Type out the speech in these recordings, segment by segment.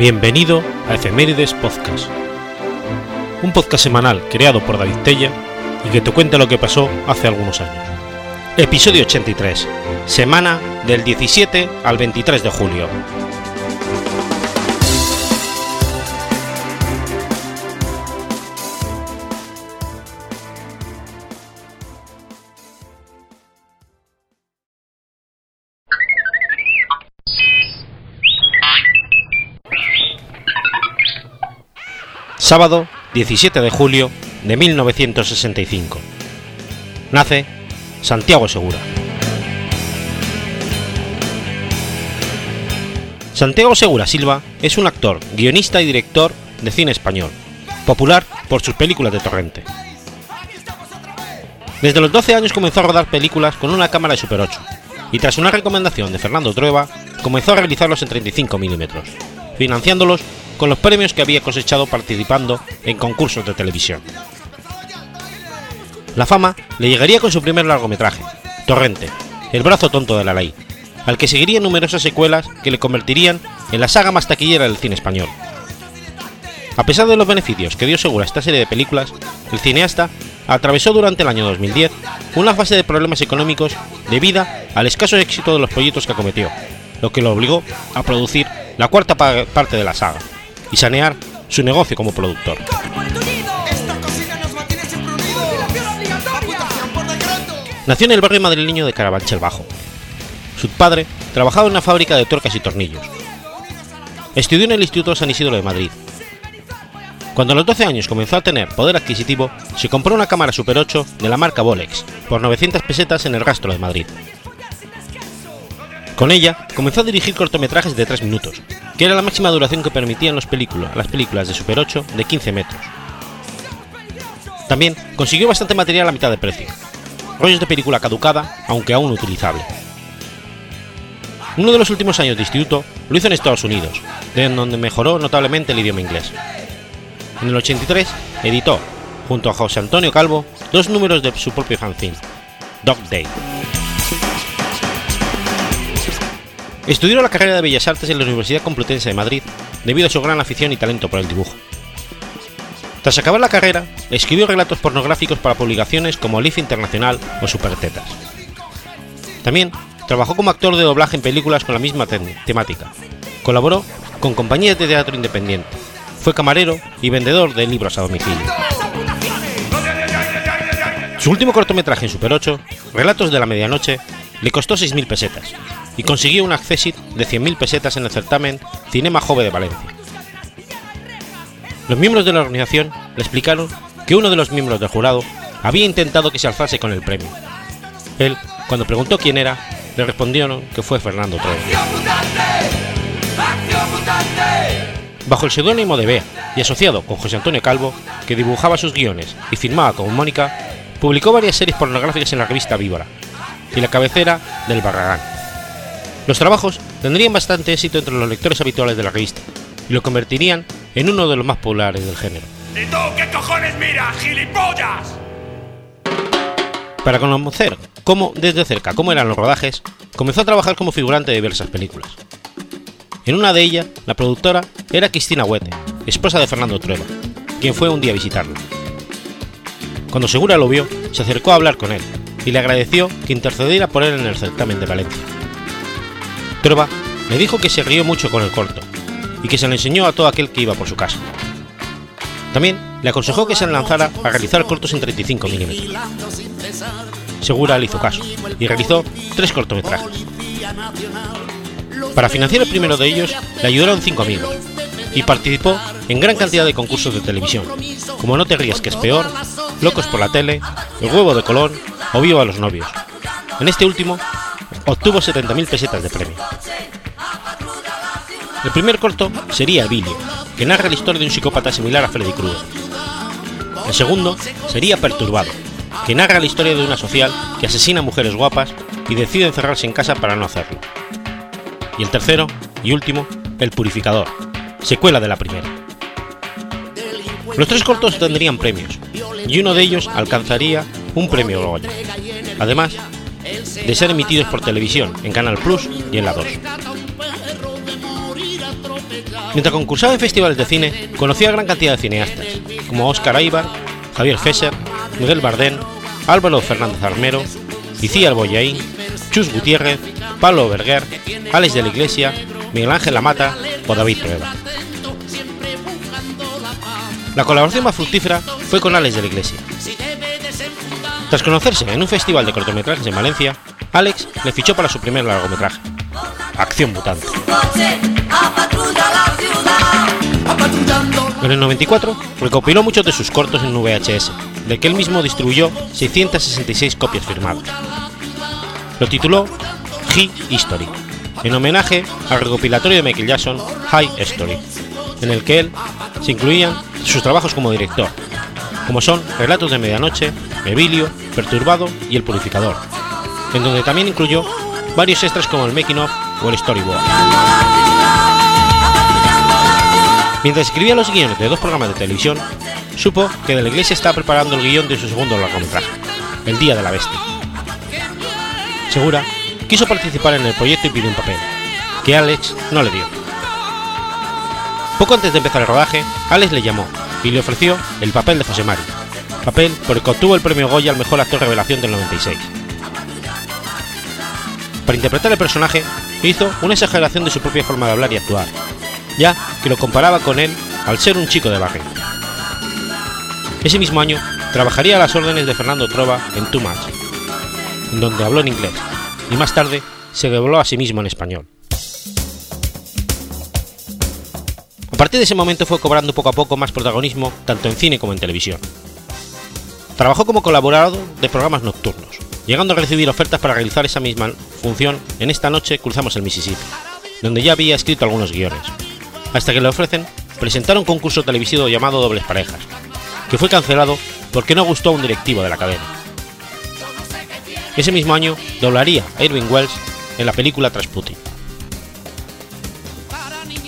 Bienvenido a Efemérides Podcast, un podcast semanal creado por David Tella y que te cuenta lo que pasó hace algunos años. Episodio 83, semana del 17 al 23 de julio. Sábado 17 de julio de 1965. Nace Santiago Segura. Santiago Segura Silva es un actor, guionista y director de cine español, popular por sus películas de torrente. Desde los 12 años comenzó a rodar películas con una cámara de Super 8 y tras una recomendación de Fernando Trueba comenzó a realizarlos en 35 mm, financiándolos con los premios que había cosechado participando en concursos de televisión. La fama le llegaría con su primer largometraje, Torrente, El brazo tonto de la ley, al que seguirían numerosas secuelas que le convertirían en la saga más taquillera del cine español. A pesar de los beneficios que dio segura esta serie de películas, el cineasta atravesó durante el año 2010 una fase de problemas económicos debido al escaso éxito de los proyectos que acometió, lo que lo obligó a producir la cuarta parte de la saga, y sanear su negocio como productor. Nació en el barrio madrileño de Carabanchel Bajo. Su padre trabajaba en una fábrica de tuercas y tornillos. Estudió en el Instituto San Isidro de Madrid. Cuando a los 12 años comenzó a tener poder adquisitivo, se compró una cámara Super 8 de la marca Bolex por 900 pesetas en el rastro de Madrid. Con ella comenzó a dirigir cortometrajes de 3 minutos, que era la máxima duración que permitían los películas, las películas de Super 8 de 15 metros. También consiguió bastante material a mitad de precio, rollos de película caducada, aunque aún utilizable. Uno de los últimos años de instituto lo hizo en Estados Unidos, de donde mejoró notablemente el idioma inglés. En el 83 editó, junto a José Antonio Calvo, dos números de su propio fanzine, Dog Day. Estudió la carrera de Bellas Artes en la Universidad Complutense de Madrid debido a su gran afición y talento por el dibujo. Tras acabar la carrera, escribió relatos pornográficos para publicaciones como Leaf Internacional o Supertetas. También trabajó como actor de doblaje en películas con la misma temática. Colaboró con compañías de teatro independiente. Fue camarero y vendedor de libros a domicilio. Su último cortometraje en Super 8, Relatos de la Medianoche, le costó 6.000 pesetas y consiguió un accesit de 100.000 pesetas en el certamen Cinema Jove de Valencia. Los miembros de la organización le explicaron que uno de los miembros del jurado había intentado que se alzase con el premio. Él, cuando preguntó quién era, le respondieron que fue Fernando Trueba. Bajo el seudónimo de Bea y asociado con José Antonio Calvo, que dibujaba sus guiones y firmaba como Mónica, publicó varias series pornográficas en la revista Víbora y la cabecera del Barragán. Los trabajos tendrían bastante éxito entre los lectores habituales de la revista y lo convertirían en uno de los más populares del género. ¿Y tú qué cojones miras, gilipollas? Para conocer cómo, desde cerca cómo eran los rodajes, comenzó a trabajar como figurante de diversas películas. En una de ellas, la productora era Cristina Huete, esposa de Fernando Trueba, quien fue un día a visitarla. Cuando Segura lo vio, se acercó a hablar con él y le agradeció que intercediera por él en el certamen de Valencia. Trueba le dijo que se rió mucho con el corto y que se lo enseñó a todo aquel que iba por su casa. También le aconsejó que se lanzara a realizar cortos en 35 mm. Segura le hizo caso y realizó tres cortometrajes. Para financiar el primero de ellos le ayudaron cinco amigos y participó en gran cantidad de concursos de televisión, como No te rías que es peor, Locos por la tele, El huevo de Colón o Viva a los novios. En este último obtuvo 70.000 pesetas de premio. El primer corto sería Evilio, que narra la historia de un psicópata similar a Freddy Krueger. El segundo sería Perturbado, que narra la historia de una social que asesina a mujeres guapas y decide encerrarse en casa para no hacerlo. Y el tercero, y último, El Purificador, secuela de la primera. Los tres cortos tendrían premios, y uno de ellos alcanzaría un premio Goya. Además, de ser emitidos por televisión en Canal Plus y en la 2. Mientras concursaba en festivales de cine, conoció a gran cantidad de cineastas, como Oscar Aibar, Javier Fesser, Miguel Bardén, Álvaro Fernández Armero, Icíar Boyaín, Chus Gutiérrez, Pablo Berger, Alex de la Iglesia, Miguel Ángel Lamata o David Prueba. La colaboración más fructífera fue con Alex de la Iglesia. Tras conocerse en un festival de cortometrajes en Valencia, Alex le fichó para su primer largometraje, Acción Mutante. En el 94 recopiló muchos de sus cortos en VHS, de que él mismo distribuyó 666 copias firmadas. Lo tituló He History, en homenaje al recopilatorio de Michael Jackson High Story, en el que él se incluían sus trabajos como director, como son Relatos de Medianoche, Evilio, Perturbado y El Purificador, en donde también incluyó varios extras como el making of o el storyboard. Mientras escribía los guiones de dos programas de televisión, supo que de la iglesia estaba preparando el guion de su segundo largometraje, El Día de la Bestia. Segura quiso participar en el proyecto y pidió un papel, que Alex no le dio. Poco antes de empezar el rodaje, Alex le llamó y le ofreció el papel de José Mari, papel por el que obtuvo el premio Goya al mejor actor revelación del 96. Para interpretar el personaje, hizo una exageración de su propia forma de hablar y actuar, ya que lo comparaba con él al ser un chico de barrio. Ese mismo año, trabajaría a las órdenes de Fernando Trova en Too Much, donde habló en inglés, y más tarde se dobló a sí mismo en español. A partir de ese momento fue cobrando poco a poco más protagonismo tanto en cine como en televisión. Trabajó como colaborador de programas nocturnos, llegando a recibir ofertas para realizar esa misma función en Esta noche cruzamos el Mississippi, donde ya había escrito algunos guiones, hasta que le ofrecen presentar un concurso televisivo llamado Dobles Parejas, que fue cancelado porque no gustó a un directivo de la cadena. Ese mismo año doblaría a Irving Wells en la película Trasputin.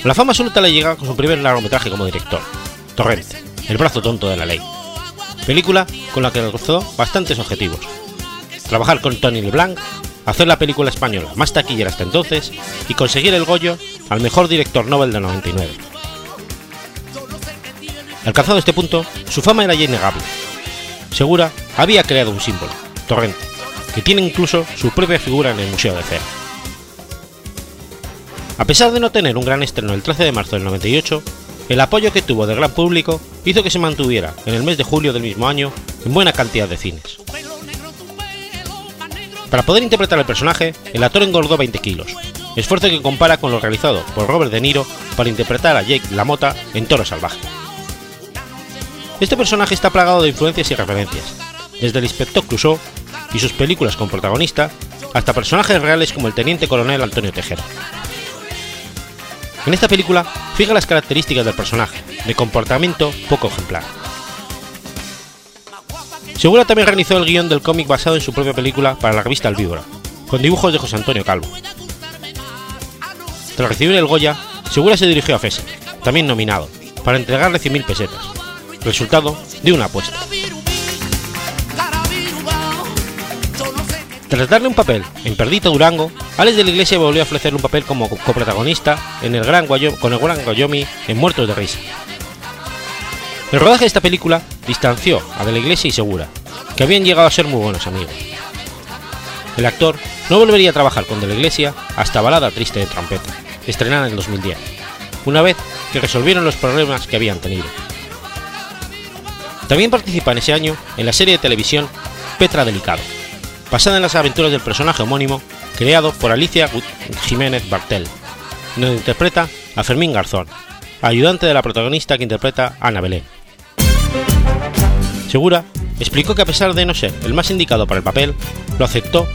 La fama absoluta le llega con su primer largometraje como director, Torrente, El brazo tonto de la ley, película con la que alcanzó bastantes objetivos. Trabajar con Tony LeBlanc, hacer la película española más taquillera hasta entonces y conseguir el Goyo al mejor director Nobel del 99. Alcanzado este punto, su fama era ya innegable. Segura había creado un símbolo, Torrente, que tiene incluso su propia figura en el Museo de Cera. A pesar de no tener un gran estreno el 13 de marzo del 98, el apoyo que tuvo del gran público hizo que se mantuviera en el mes de julio del mismo año en buena cantidad de cines. Para poder interpretar el personaje, el actor engordó 20 kilos, esfuerzo que compara con lo realizado por Robert De Niro para interpretar a Jake LaMotta en Toro Salvaje. Este personaje está plagado de influencias y referencias, desde el inspector Clouseau y sus películas con protagonista, hasta personajes reales como el teniente coronel Antonio Tejera. En esta película fija las características del personaje, de comportamiento poco ejemplar. Segura también realizó el guion del cómic basado en su propia película para la revista El Víbora, con dibujos de José Antonio Calvo. Tras recibir el Goya, Segura se dirigió a Fese, también nominado, para entregarle 100.000 pesetas, resultado de una apuesta. Tras darle un papel en Perdito Durango, Alex de la Iglesia volvió a ofrecerle un papel como coprotagonista en el gran con el Gran Wyoming en Muertos de Risa. El rodaje de esta película distanció a De la Iglesia y Segura, que habían llegado a ser muy buenos amigos. El actor no volvería a trabajar con De la Iglesia hasta Balada Triste de Trompeta, estrenada en 2010, una vez que resolvieron los problemas que habían tenido. También participa en ese año en la serie de televisión Petra Delicado, basada en las aventuras del personaje homónimo creado por Alicia Jiménez Bartel, donde interpreta a Fermín Garzón, ayudante de la protagonista que interpreta a Ana Belén. Segura explicó que a pesar de no ser el más indicado para el papel, lo aceptó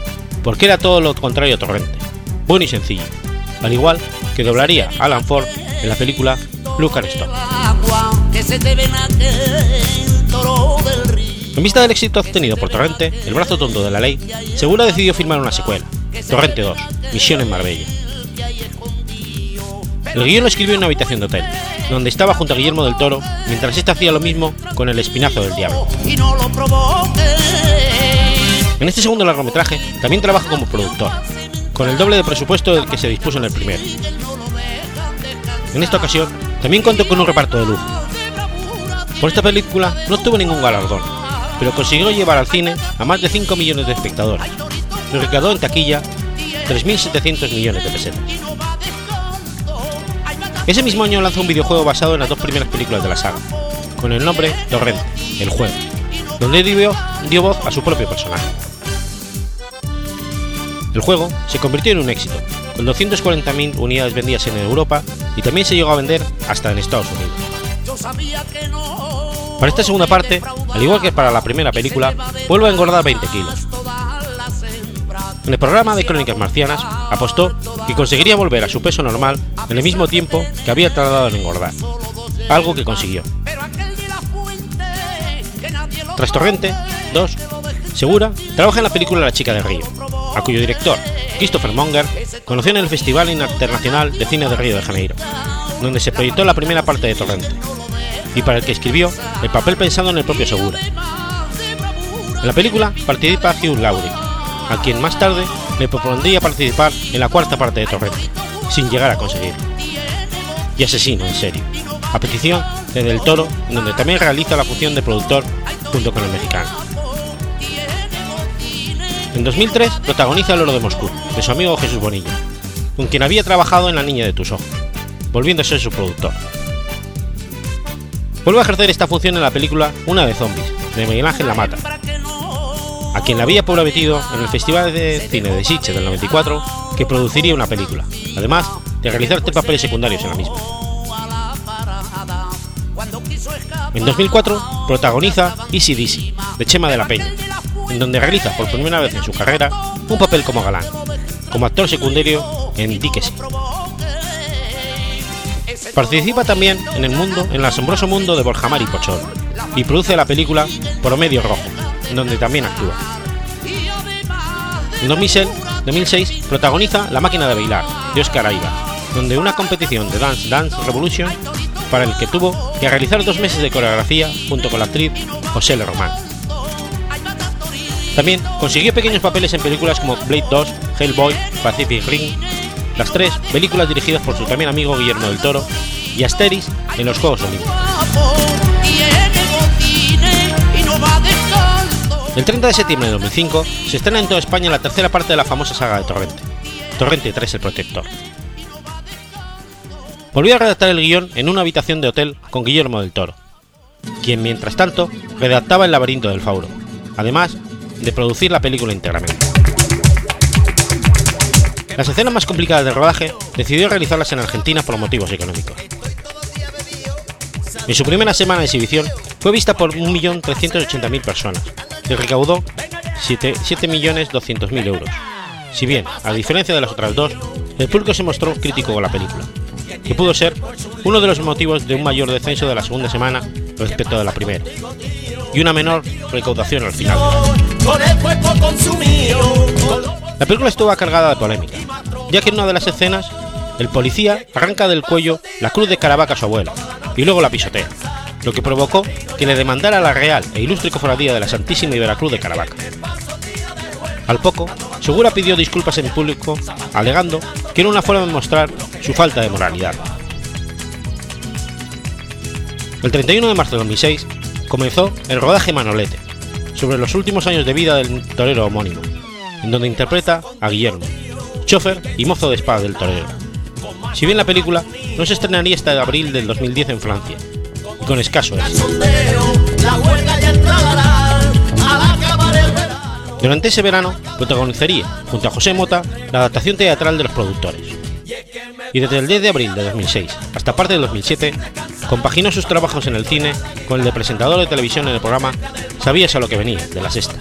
porque era todo lo contrario a Torrente, bueno y sencillo, al igual que doblaría a Alan Ford en la película Luke Stone. En vista del éxito obtenido por Torrente, El brazo tonto de la ley, Segura decidió firmar una secuela, Torrente 2, Misión en Marbella. El guion lo escribió en una habitación de hotel, donde estaba junto a Guillermo del Toro, mientras éste hacía lo mismo con El Espinazo del Diablo. En este segundo largometraje también trabaja como productor, con el doble de presupuesto del que se dispuso en el primero. En esta ocasión, también contó con un reparto de lujo. Por esta película no tuvo ningún galardón, pero consiguió llevar al cine a más de 5 millones de espectadores y recaudó en taquilla 3.700 millones de pesetas. Ese mismo año lanzó un videojuego basado en las dos primeras películas de la saga, con el nombre Torrente, el juego, donde dio, dio voz a su propio personaje. El juego se convirtió en un éxito, con 240.000 unidades vendidas en Europa y también se llegó a vender hasta en Estados Unidos. Para esta segunda parte, al igual que para la primera película, vuelve a engordar 20 kilos. En el programa de Crónicas Marcianas apostó que conseguiría volver a su peso normal en el mismo tiempo que había tardado en engordar, algo que consiguió. Tras Torrente 2, Segura trabaja en la película La chica del río, a cuyo director, Christopher Monger, conoció en el Festival Internacional de Cine de Río de Janeiro, donde se proyectó la primera parte de Torrente, y para el que escribió el papel pensado en el propio Segura. En la película participa Hugh Laurie, a quien más tarde le propondría participar en la cuarta parte de Torrente, sin llegar a conseguirlo. Y asesino en serio, a petición de Del Toro, donde también realiza la función de productor junto con el mexicano. En 2003 protagoniza El oro de Moscú, de su amigo Jesús Bonilla, con quien había trabajado en La niña de tus ojos, ser su productor. Vuelve a ejercer esta función en la película Una de zombies, de Miguel Ángel La Mata, a quien le había prometido en el Festival de Cine de Sitges del 94 que produciría una película, además de realizar tres papeles secundarios en la misma. En 2004 protagoniza Easy Dizzy, de Chema de la Peña, en donde realiza por primera vez en su carrera un papel como galán, como actor secundario en Díquese. Participa también en el mundo, en el asombroso mundo de Borjamar y Pochol, y produce la película Promedio Rojo, donde también actúa. En 2006 protagoniza La máquina de bailar, de Oscar Aiba, donde una competición de Dance Dance Revolution para el que tuvo que realizar dos meses de coreografía junto con la actriz José Le Román. También consiguió pequeños papeles en películas como Blade 2, Hellboy, Pacific Ring, las tres películas dirigidas por su también amigo Guillermo del Toro, y Asteris en los Juegos Olímpicos. El 30 de septiembre de 2005 se estrena en toda España la tercera parte de la famosa saga de Torrente, Torrente 3 el Protector. Volvió a redactar el guion en una habitación de hotel con Guillermo del Toro, quien mientras tanto redactaba El laberinto del Fauro, además de producir la película íntegramente. Las escenas más complicadas del rodaje decidió realizarlas en Argentina por motivos económicos. En su primera semana de exhibición fue vista por 1.380.000 personas y recaudó 7.200.000 euros. Si bien, a diferencia de las otras dos, el público se mostró crítico con la película, que pudo ser uno de los motivos de un mayor descenso de la segunda semana respecto de la primera, y una menor recaudación al final. La película estuvo cargada de polémica, ya que en una de las escenas, el policía arranca del cuello la cruz de Caravaca a su abuelo, y luego la pisotea, lo que provocó que le demandara la Real e Ilustre Cofradía de la Santísima y Veracruz de Caravaca. Al poco, Segura pidió disculpas en público, alegando que era una forma de mostrar su falta de moralidad. El 31 de marzo de 2006 comenzó el rodaje Manolete, sobre los últimos años de vida del torero homónimo, en donde interpreta a Guillermo, chofer y mozo de espada del torero. Si bien la película no se estrenaría hasta abril del 2010 en Francia, y con escaso éxito. Durante ese verano protagonizaría, junto a José Mota, la adaptación teatral de los productores. Y desde el 10 de abril de 2006 hasta parte del 2007, compaginó sus trabajos en el cine con el de presentador de televisión en el programa Sabías a lo que venía, de la sexta.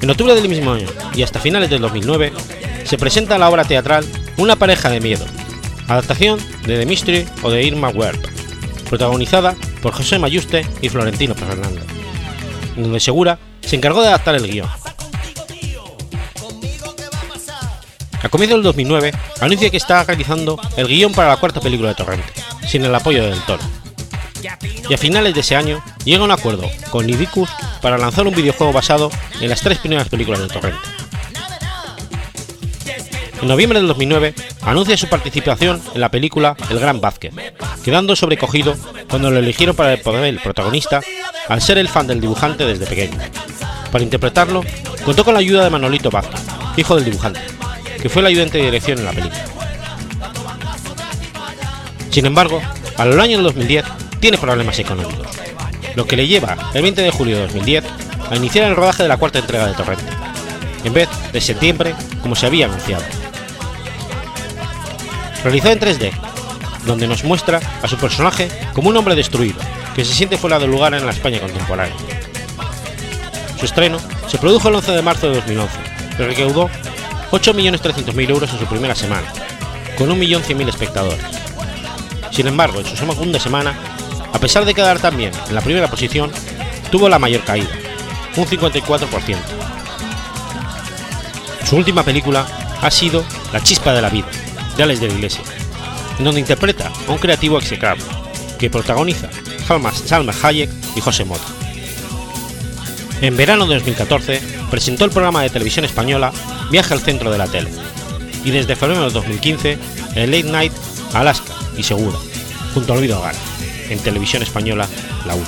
En octubre del mismo año y hasta finales del 2009, se presenta la obra teatral Una pareja de miedo, adaptación de The Mystery o de Irma Werb, protagonizada por José Mayuste y Florentino Fernández donde Segura se encargó de adaptar el guion. A comienzos del 2009, anuncia que está realizando el guion para la cuarta película de Torrente, sin el apoyo del Toro. Y a finales de ese año llega a un acuerdo con Nidicus para lanzar un videojuego basado en las tres primeras películas de Torrente. en noviembre del 2009 anuncia su participación en la película El Gran Vázquez, quedando sobrecogido cuando lo eligieron para el papel protagonista al ser el fan del dibujante desde pequeño. Para interpretarlo, contó con la ayuda de Manolito Vázquez, hijo del dibujante, que fue el ayudante de dirección en la película. Sin embargo, a lo largo del 2010 tiene problemas económicos, lo que le lleva el 20 de julio de 2010 a iniciar el rodaje de la cuarta entrega de Torrente, en vez de septiembre como se había anunciado. Realizado en 3D, donde nos muestra a su personaje como un hombre destruido, que se siente fuera de lugar en la España contemporánea. Su estreno se produjo el 11 de marzo de 2011, pero recaudó 8.300.000 euros en su primera semana, con 1.100.000 espectadores. Sin embargo, en su segunda semana, a pesar de quedar también en la primera posición, tuvo la mayor caída, un 54%. Su última película ha sido La chispa de la vida, de Alex de la Iglesia, en donde interpreta a un creativo execrable, que protagoniza Salma Hayek y José Mota. En verano de 2014 presentó el programa de televisión española Viaje al centro de la tele, y desde febrero de 2015 el Late Night Alaska y Segura, junto a Olvido Hogar, en televisión española La 1.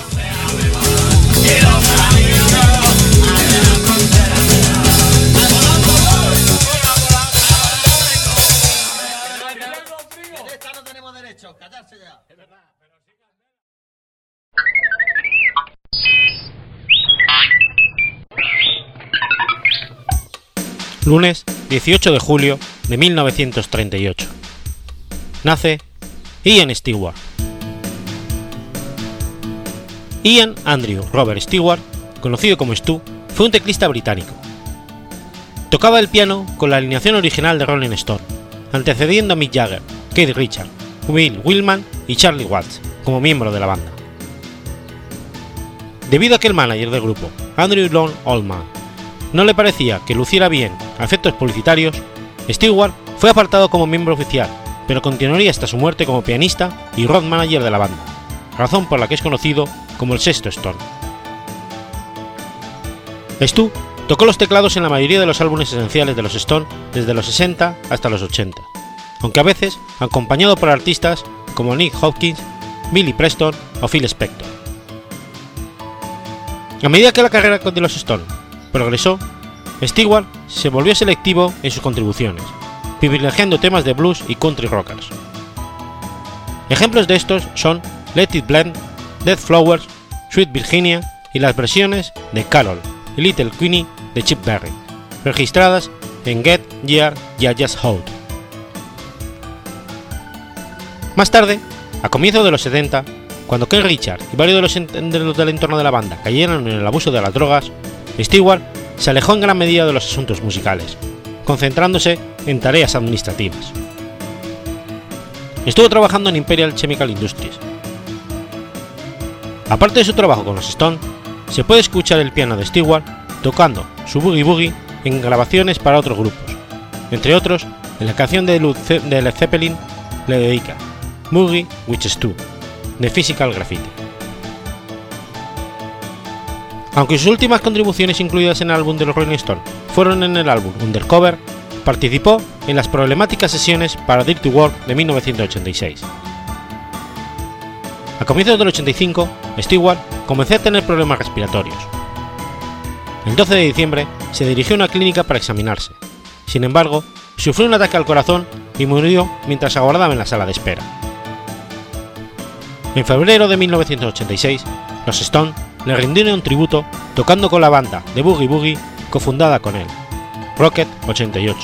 Lunes 18 de julio de 1938. Nace Ian Stewart. Ian Andrew Robert Stewart, conocido como Stu, fue un teclista británico. Tocaba el piano con la alineación original de Rolling Stone, antecediendo a Mick Jagger, Keith Richards, Will Willman y Charlie Watts como miembro de la banda. Debido a que el manager del grupo, Andrew Long Oldman, no le parecía que luciera bien a efectos publicitarios, Stewart fue apartado como miembro oficial, pero continuaría hasta su muerte como pianista y road manager de la banda, razón por la que es conocido como el sexto Stone. Stu tocó los teclados en la mayoría de los álbumes esenciales de los Stone desde los 60 hasta los 80, aunque a veces acompañado por artistas como Nick Hopkins, Billy Preston o Phil Spector. A medida que la carrera de los Stone progresó, Stewart se volvió selectivo en sus contribuciones, privilegiando temas de blues y country rockers. Ejemplos de estos son Let It Blend, Dead Flowers, Sweet Virginia y las versiones de Carol y Little Queenie de Chip Berry, registradas en Get Year Just Hold. Más tarde, a comienzos de los 70, cuando Ken Richard y varios de los del entorno de la banda cayeron en el abuso de las drogas, Stewart se alejó en gran medida de los asuntos musicales, concentrándose en tareas administrativas. Estuvo trabajando en Imperial Chemical Industries. Aparte de su trabajo con los Stone, se puede escuchar el piano de Stewart tocando su boogie boogie en grabaciones para otros grupos, entre otros en la canción de Led Zeppelin le dedica Boogie Which Stu, de Physical Graffiti. Aunque sus últimas contribuciones incluidas en el álbum de los Rolling Stones fueron en el álbum Undercover, participó en las problemáticas sesiones para Dirty Work de 1986. A comienzos del 85, Stewart comenzó a tener problemas respiratorios. El 12 de diciembre se dirigió a una clínica para examinarse. Sin embargo, sufrió un ataque al corazón y murió mientras aguardaba en la sala de espera. En febrero de 1986, los Stone le rindieron un tributo tocando con la banda de Boogie Boogie cofundada con él, Rocket 88,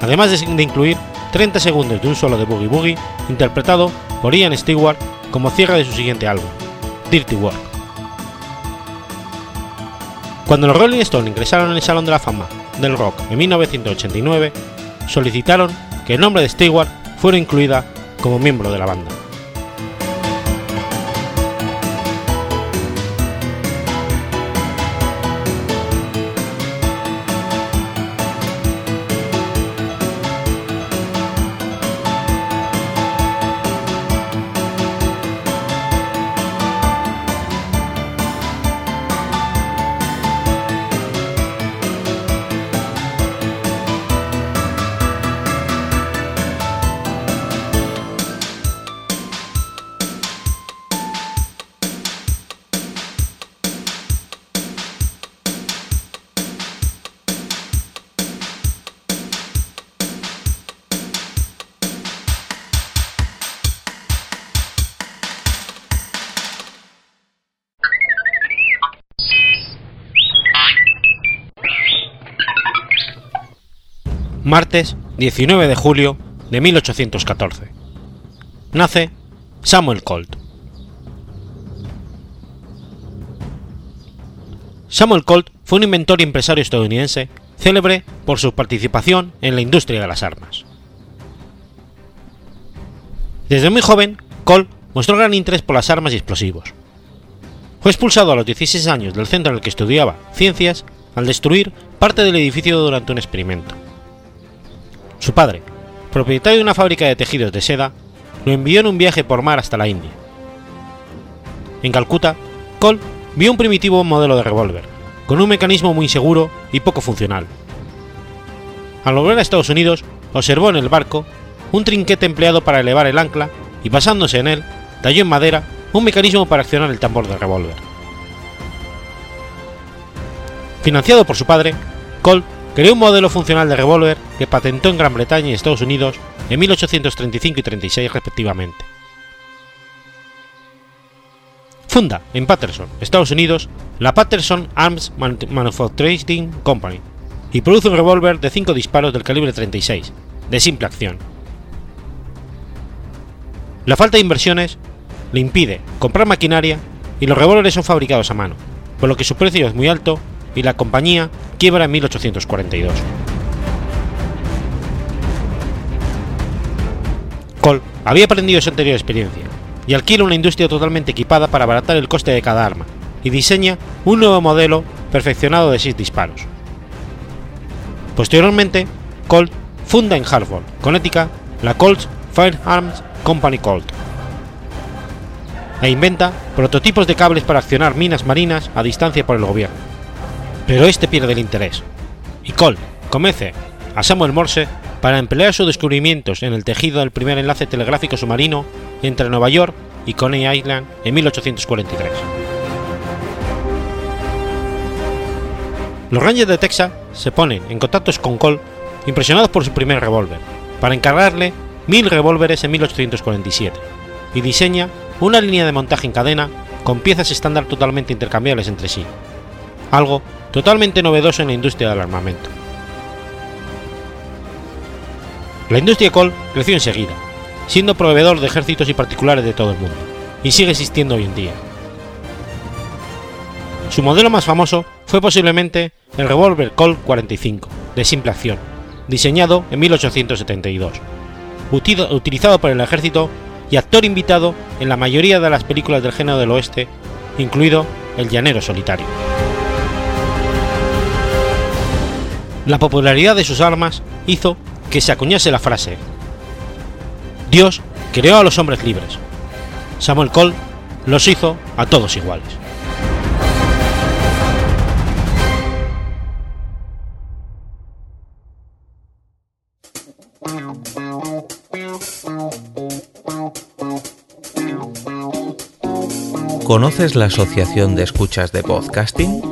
además de incluir 30 segundos de un solo de Boogie Boogie interpretado por Ian Stewart como cierre de su siguiente álbum, Dirty Work. Cuando los Rolling Stones ingresaron en el Salón de la Fama del Rock en 1989, solicitaron que el nombre de Stewart fuera incluida como miembro de la banda. Martes 19 de julio de 1814. Nace Samuel Colt. Samuel Colt fue un inventor y empresario estadounidense célebre por su participación en la industria de las armas. Desde muy joven, Colt mostró gran interés por las armas y explosivos. Fue expulsado a los 16 años del centro en el que estudiaba ciencias al destruir parte del edificio durante un experimento. Su padre, propietario de una fábrica de tejidos de seda, lo envió en un viaje por mar hasta la India. En Calcuta, Colt vio un primitivo modelo de revólver, con un mecanismo muy seguro y poco funcional. Al volver a Estados Unidos, observó en el barco un trinquete empleado para elevar el ancla y basándose en él, talló en madera un mecanismo para accionar el tambor del revólver. Financiado por su padre, Colt creó un modelo funcional de revólver que patentó en Gran Bretaña y Estados Unidos en 1835 y 36 respectivamente. Funda en Patterson, Estados Unidos, la Patterson Arms Manufacturing Company y produce un revólver de 5 disparos del calibre 36, de simple acción. La falta de inversiones le impide comprar maquinaria y los revólveres son fabricados a mano, por lo que su precio es muy alto y la compañía quiebra en 1842. Cole había aprendido su anterior experiencia y alquila una industria totalmente equipada para abaratar el coste de cada arma, y diseña un nuevo modelo perfeccionado de 6 disparos. Posteriormente, Colt funda en Hartford, Connecticut, la Colt Firearms Company Colt, e inventa prototipos de cables para accionar minas marinas a distancia por el gobierno. Pero este pierde el interés, y Colt convence a Samuel Morse para emplear sus descubrimientos en el tejido del primer enlace telegráfico submarino entre Nueva York y Coney Island en 1843. Los Rangers de Texas se ponen en contacto con Cole, impresionados por su primer revólver, para encargarle mil revólveres en 1847, y diseña una línea de montaje en cadena con piezas estándar totalmente intercambiables entre sí, algo totalmente novedoso en la industria del armamento. La industria Cole creció enseguida, siendo proveedor de ejércitos y particulares de todo el mundo, y sigue existiendo hoy en día. Su modelo más famoso fue posiblemente el revólver Colt 45, de simple acción, diseñado en 1872, utilizado por el ejército y actor invitado en la mayoría de las películas del género del oeste, incluido El Llanero Solitario. La popularidad de sus armas hizo que se acuñase la frase Dios creó a los hombres libres. Samuel Cole los hizo a todos iguales. ¿Conoces la Asociación de Escuchas de Podcasting?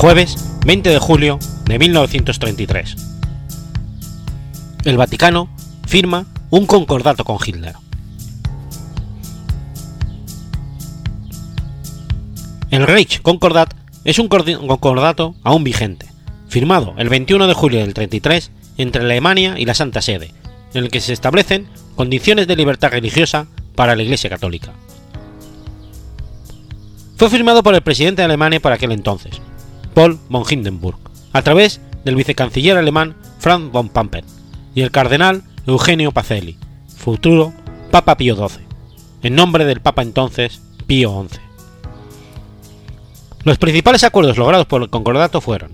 Jueves 20 de julio de 1933. El Vaticano firma un concordato con Hitler. El Reich Concordat es un concordato aún vigente, firmado el 21 de julio del 33 entre Alemania y la Santa Sede, en el que se establecen condiciones de libertad religiosa para la Iglesia Católica. Fue firmado por el presidente de Alemania para aquel entonces, Paul von Hindenburg, a través del vicecanciller alemán Franz von Papen y el cardenal Eugenio Pacelli, futuro Papa Pío XII, en nombre del Papa entonces Pío XI. Los principales acuerdos logrados por el concordato fueron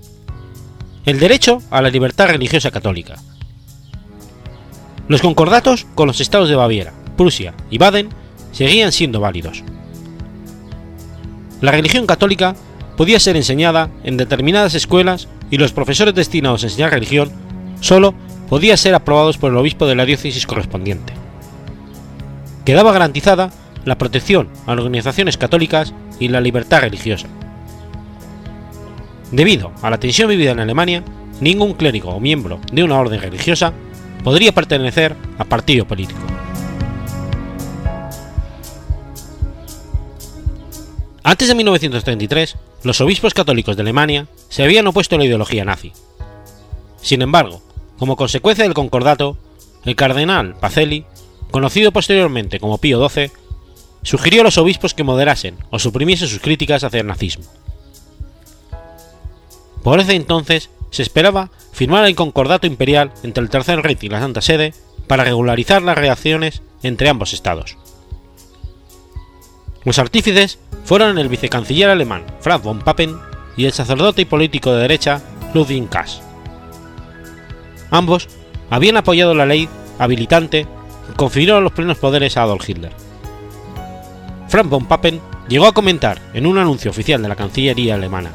el derecho a la libertad religiosa católica. Los concordatos con los estados de Baviera, Prusia y Baden seguían siendo válidos. La religión católica podía ser enseñada en determinadas escuelas y los profesores destinados a enseñar religión solo podían ser aprobados por el obispo de la diócesis correspondiente. Quedaba garantizada la protección a las organizaciones católicas y la libertad religiosa. Debido a la tensión vivida en Alemania, ningún clérigo o miembro de una orden religiosa podría pertenecer a partido político. Antes de 1933, los obispos católicos de Alemania se habían opuesto a la ideología nazi. Sin embargo, como consecuencia del concordato, el cardenal Pacelli, conocido posteriormente como Pío XII, sugirió a los obispos que moderasen o suprimiesen sus críticas hacia el nazismo. Por ese entonces se esperaba firmar el concordato imperial entre el Tercer Reich y la Santa Sede para regularizar las relaciones entre ambos estados. Los artífices fueron el vicecanciller alemán Franz von Papen y el sacerdote y político de derecha Ludwig Kass. Ambos habían apoyado la ley habilitante que confirió los plenos poderes a Adolf Hitler. Franz von Papen llegó a comentar en un anuncio oficial de la Cancillería alemana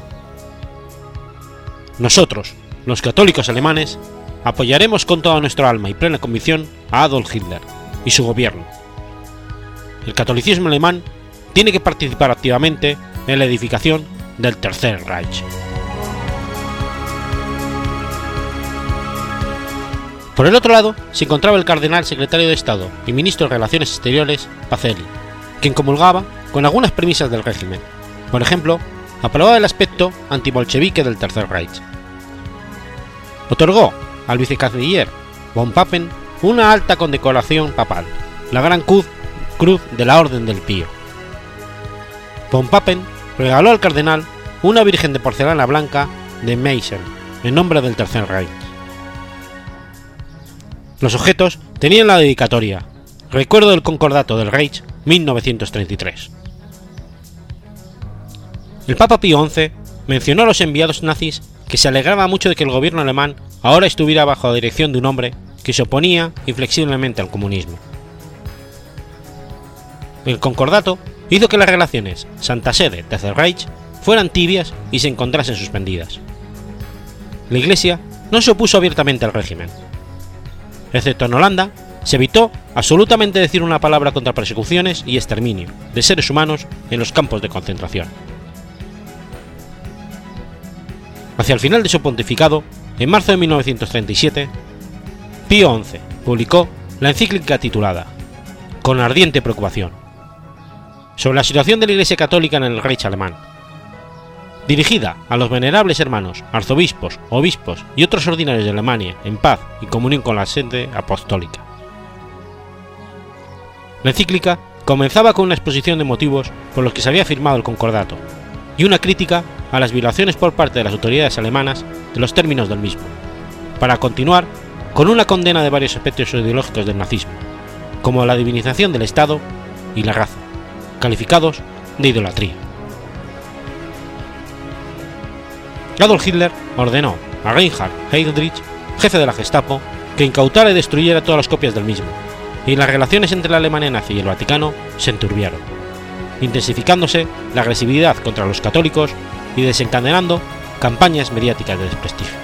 nosotros, los católicos alemanes, apoyaremos con toda nuestra alma y plena convicción a Adolf Hitler y su gobierno. El catolicismo alemán tiene que participar activamente en la edificación del Tercer Reich. Por el otro lado, se encontraba el cardenal secretario de Estado y ministro de Relaciones Exteriores, Pacelli, quien comulgaba con algunas premisas del régimen, por ejemplo, aprobaba el aspecto antibolchevique del Tercer Reich. Otorgó al vicecanciller von Papen una alta condecoración papal, la Gran Cruz, de la Orden del Pío. Von Papen regaló al cardenal una virgen de porcelana blanca de Meissen en nombre del Tercer Reich. Los objetos tenían la dedicatoria Recuerdo del Concordato del Reich 1933. El Papa Pío XI mencionó a los enviados nazis que se alegraba mucho de que el gobierno alemán ahora estuviera bajo la dirección de un hombre que se oponía inflexiblemente al comunismo. El concordato hizo que las relaciones Santa Sede-Tercer Reich fueran tibias y se encontrasen suspendidas. La Iglesia no se opuso abiertamente al régimen. Excepto en Holanda, se evitó absolutamente decir una palabra contra persecuciones y exterminio de seres humanos en los campos de concentración. Hacia el final de su pontificado, en marzo de 1937, Pío XI publicó la encíclica titulada Con ardiente preocupación sobre la situación de la Iglesia Católica en el Reich alemán, dirigida a los venerables hermanos, arzobispos, obispos y otros ordinarios de Alemania en paz y comunión con la sede apostólica. La encíclica comenzaba con una exposición de motivos por los que se había firmado el concordato y una crítica a las violaciones por parte de las autoridades alemanas de los términos del mismo, para continuar con una condena de varios aspectos ideológicos del nazismo, como la divinización del Estado y la raza, calificados de idolatría. Adolf Hitler ordenó a Reinhard Heydrich, jefe de la Gestapo, que incautara y destruyera todas las copias del mismo, y las relaciones entre la Alemania nazi y el Vaticano se enturbiaron, intensificándose la agresividad contra los católicos y desencadenando campañas mediáticas de desprestigio.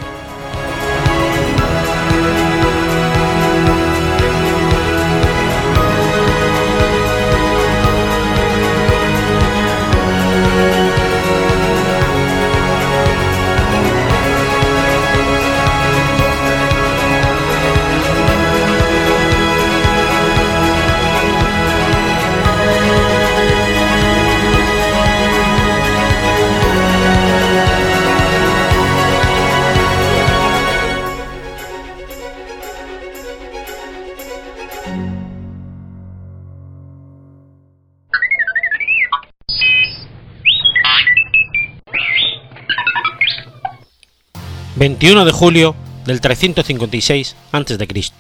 21 de julio del 356 a.C.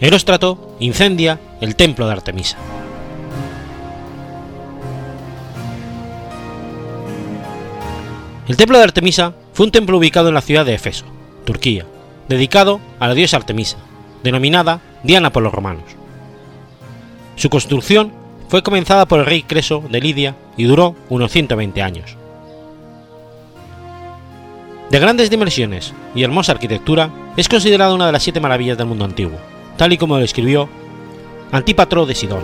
Heróstrato incendia el templo de Artemisa. El templo de Artemisa fue un templo ubicado en la ciudad de Efeso, Turquía, dedicado a la diosa Artemisa, denominada Diana por los romanos. Su construcción fue comenzada por el rey Creso de Lidia y duró unos 120 años. De grandes dimensiones y hermosa arquitectura, es considerada una de las siete maravillas del mundo antiguo, tal y como lo escribió Antípatro de Sidón.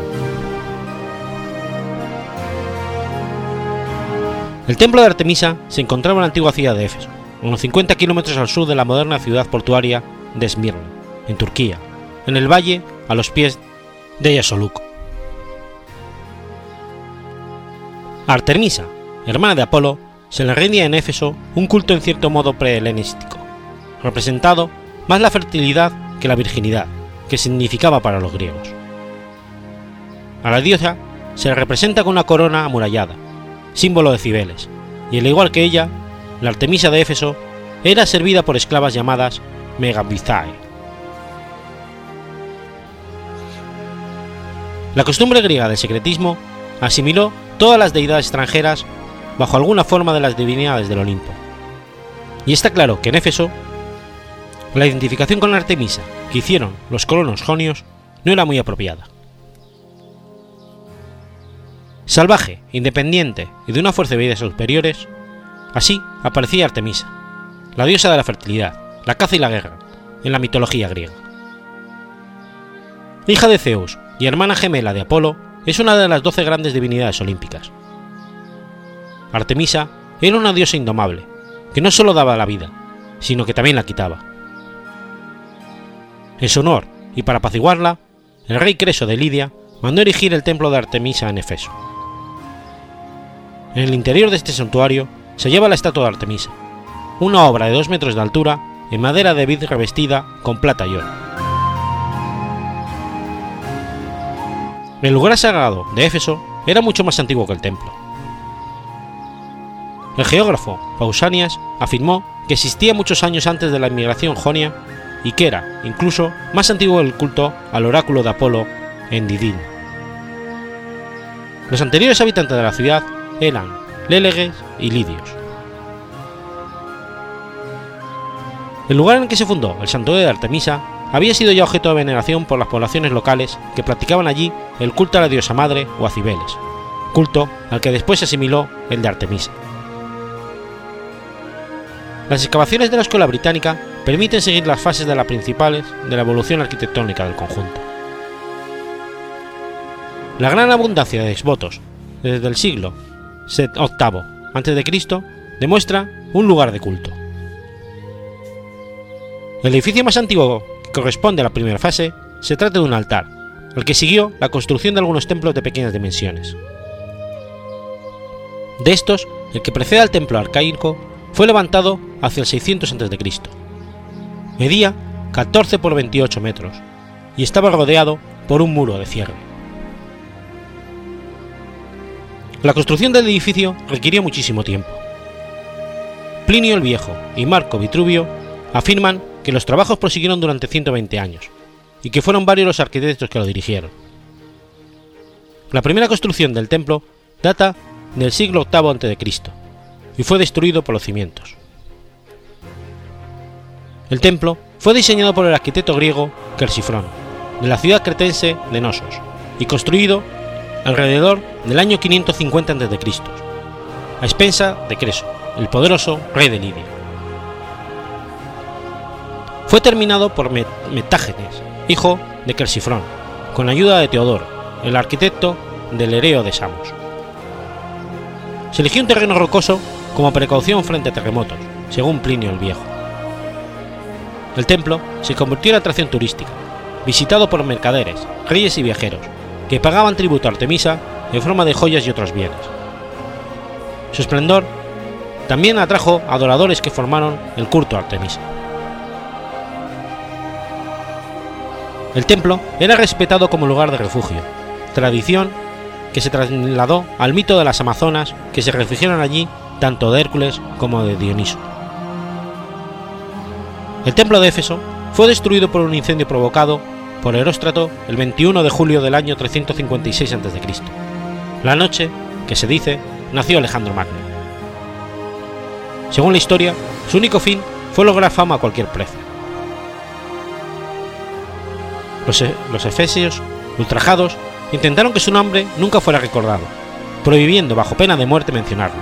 El templo de Artemisa se encontraba en la antigua ciudad de Éfeso, unos 50 kilómetros al sur de la moderna ciudad portuaria de Esmirna, en Turquía, en el valle a los pies de Yasoluk. Artemisa, hermana de Apolo, se le rendía en Éfeso un culto en cierto modo prehelenístico, representado más la fertilidad que la virginidad, que significaba para los griegos. A la diosa se le representa con una corona amurallada, símbolo de Cibeles, y al igual que ella, la Artemisa de Éfeso era servida por esclavas llamadas Megabizae. La costumbre griega del secretismo asimiló todas las deidades extranjeras bajo alguna forma de las divinidades del Olimpo. Y está claro que en Éfeso, la identificación con Artemisa que hicieron los colonos jonios no era muy apropiada. Salvaje, independiente y de una fuerza de vida superiores, así aparecía Artemisa, la diosa de la fertilidad, la caza y la guerra, en la mitología griega. Hija de Zeus y hermana gemela de Apolo, es una de las doce grandes divinidades olímpicas. Artemisa era una diosa indomable, que no solo daba la vida, sino que también la quitaba. En su honor, y para apaciguarla, el rey Creso de Lidia mandó erigir el templo de Artemisa en Efeso. En el interior de este santuario se lleva la estatua de Artemisa, una obra de dos metros de altura en madera de vid revestida con plata y oro. El lugar sagrado de Éfeso era mucho más antiguo que el templo. El geógrafo Pausanias afirmó que existía muchos años antes de la inmigración jonia y que era, incluso, más antiguo el culto al oráculo de Apolo en Didín. Los anteriores habitantes de la ciudad eran léleges y lidios. El lugar en que se fundó el santuario de Artemisa había sido ya objeto de veneración por las poblaciones locales que practicaban allí el culto a la diosa madre o a Cibeles, culto al que después se asimiló el de Artemisa. Las excavaciones de la escuela británica permiten seguir las fases de las principales de la evolución arquitectónica del conjunto. La gran abundancia de exvotos desde el siglo VIII a.C. demuestra un lugar de culto. El edificio más antiguo corresponde a la primera fase se trata de un altar, al que siguió la construcción de algunos templos de pequeñas dimensiones. De estos, el que precede al templo arcaico fue levantado hacia el 600 a.C. Medía 14 por 28 metros y estaba rodeado por un muro de cierre. La construcción del edificio requirió muchísimo tiempo. Plinio el Viejo y Marco Vitruvio afirman que los trabajos prosiguieron durante 120 años y que fueron varios los arquitectos que lo dirigieron. La primera construcción del templo data del siglo VIII a.C. y fue destruido por los cimientos. El templo fue diseñado por el arquitecto griego Kersifrón, de la ciudad cretense de Nosos, y construido alrededor del año 550 a.C., a expensa de Creso, el poderoso rey de Lidia. Fue terminado por Metágenes, hijo de Kersifrón, con ayuda de Teodoro, el arquitecto del Hereo de Samos. Se eligió un terreno rocoso como precaución frente a terremotos, según Plinio el Viejo. El templo se convirtió en atracción turística, visitado por mercaderes, reyes y viajeros, que pagaban tributo a Artemisa en forma de joyas y otros bienes. Su esplendor también atrajo adoradores que formaron el culto Artemisa. El templo era respetado como lugar de refugio, tradición que se trasladó al mito de las Amazonas que se refugiaron allí tanto de Hércules como de Dioniso. El templo de Éfeso fue destruido por un incendio provocado por Heróstrato el 21 de julio del año 356 a.C., la noche que se dice nació Alejandro Magno. Según la historia, su único fin fue lograr fama a cualquier precio. Los, e- los efesios, ultrajados, intentaron que su nombre nunca fuera recordado, prohibiendo bajo pena de muerte mencionarlo.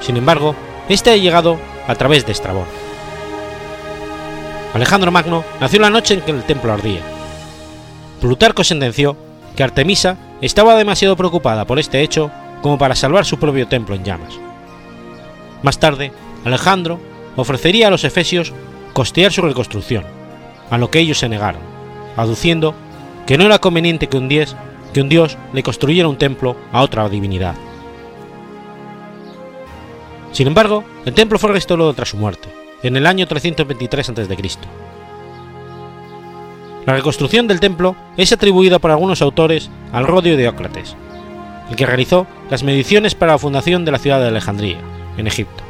Sin embargo, este ha llegado a través de Estrabón. Alejandro Magno nació la noche en que el templo ardía. Plutarco sentenció que Artemisa estaba demasiado preocupada por este hecho como para salvar su propio templo en llamas. Más tarde, Alejandro ofrecería a los efesios costear su reconstrucción, a lo que ellos se negaron, aduciendo que no era conveniente que un, dios, que un dios le construyera un templo a otra divinidad. Sin embargo, el templo fue restaurado tras su muerte, en el año 323 a.C. La reconstrucción del templo es atribuida por algunos autores al Rodio de Ócrates, el que realizó las mediciones para la fundación de la ciudad de Alejandría, en Egipto.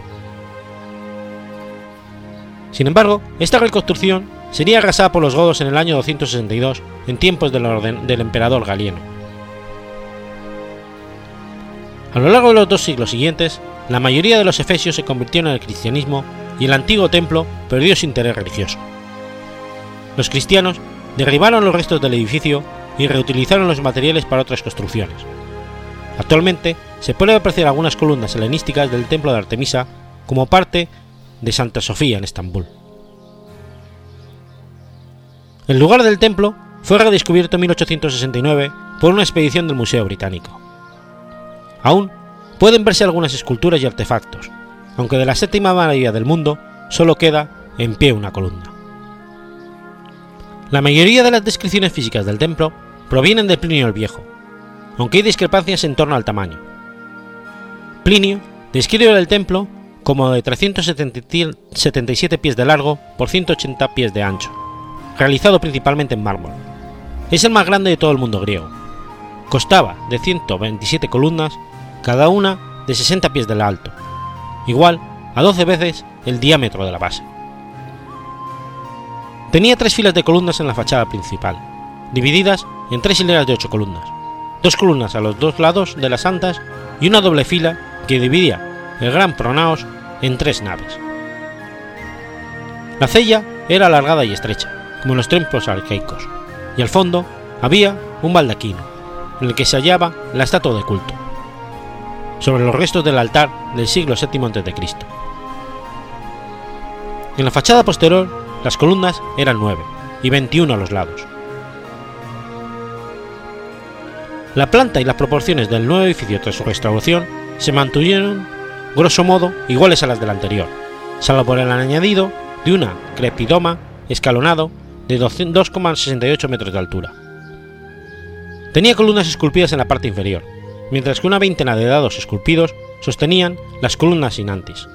Sin embargo, esta reconstrucción sería arrasada por los godos en el año 262, en tiempos del, orden- del emperador Galieno. A lo largo de los dos siglos siguientes, la mayoría de los efesios se convirtieron en el cristianismo y el antiguo templo perdió su interés religioso. Los cristianos derribaron los restos del edificio y reutilizaron los materiales para otras construcciones. Actualmente se pueden apreciar algunas columnas helenísticas del templo de Artemisa como parte de Santa Sofía en Estambul. El lugar del templo fue redescubierto en 1869 por una expedición del Museo Británico. Aún pueden verse algunas esculturas y artefactos, aunque de la séptima maravilla del mundo solo queda en pie una columna. La mayoría de las descripciones físicas del templo provienen de Plinio el Viejo, aunque hay discrepancias en torno al tamaño. Plinio describe el templo como de 377 pies de largo por 180 pies de ancho, realizado principalmente en mármol. Es el más grande de todo el mundo griego. Costaba de 127 columnas, cada una de 60 pies de alto, igual a 12 veces el diámetro de la base. Tenía tres filas de columnas en la fachada principal, divididas en tres hileras de ocho columnas, dos columnas a los dos lados de las santas y una doble fila que dividía el gran pronaos en tres naves. La cella era alargada y estrecha, como en los templos arcaicos, y al fondo había un baldaquino, en el que se hallaba la estatua de culto, sobre los restos del altar del siglo VII a.C. En la fachada posterior, las columnas eran 9 y 21 a los lados. La planta y las proporciones del nuevo edificio tras su restauración se mantuvieron, grosso modo, iguales a las del anterior, salvo por el añadido de una crepidoma escalonado de 2,68 metros de altura. Tenía columnas esculpidas en la parte inferior, mientras que una veintena de dados esculpidos sostenían las columnas sinantis.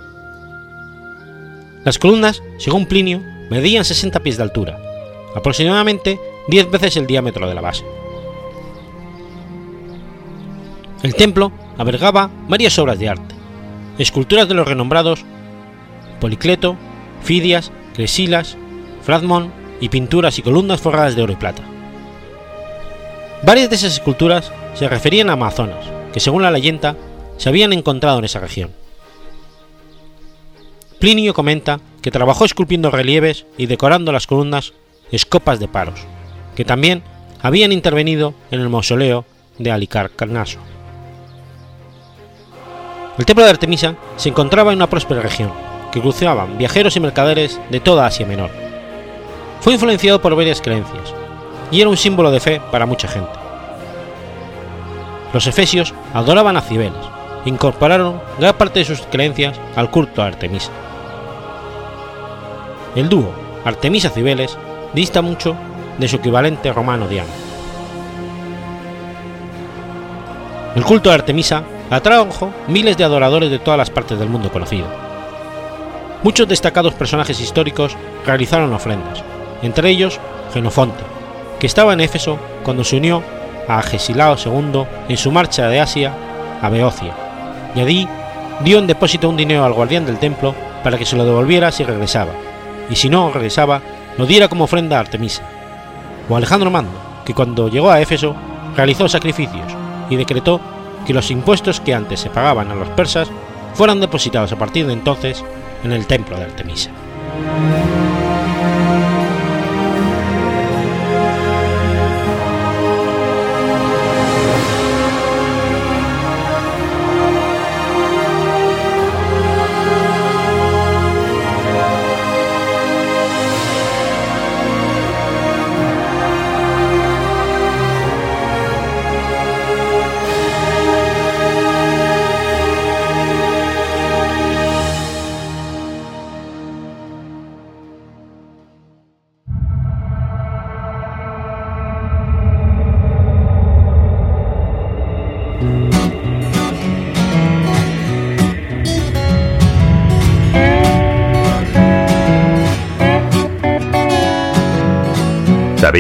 Las columnas, según Plinio, medían 60 pies de altura, aproximadamente 10 veces el diámetro de la base. El templo albergaba varias obras de arte, esculturas de los renombrados Policleto, Fidias, Cresilas, Fradmon y pinturas y columnas forradas de oro y plata. Varias de esas esculturas se referían a Amazonas, que según la leyenda se habían encontrado en esa región. Plinio comenta que trabajó esculpiendo relieves y decorando las columnas escopas de paros, que también habían intervenido en el mausoleo de Alicarnaso. El templo de Artemisa se encontraba en una próspera región, que cruzaban viajeros y mercaderes de toda Asia Menor. Fue influenciado por varias creencias, y era un símbolo de fe para mucha gente. Los efesios adoraban a Cibeles e incorporaron gran parte de sus creencias al culto a Artemisa. El dúo Artemisa-Cibeles dista mucho de su equivalente romano Diana. El culto a Artemisa atrajo miles de adoradores de todas las partes del mundo conocido. Muchos destacados personajes históricos realizaron ofrendas, entre ellos Genofonte, que estaba en Éfeso cuando se unió a Agesilao II en su marcha de Asia a Beocia, y allí dio en depósito un dinero al guardián del templo para que se lo devolviera si regresaba, y si no regresaba, lo diera como ofrenda a Artemisa, o Alejandro Mando, que cuando llegó a Éfeso realizó sacrificios y decretó que los impuestos que antes se pagaban a los persas fueran depositados a partir de entonces en el templo de Artemisa.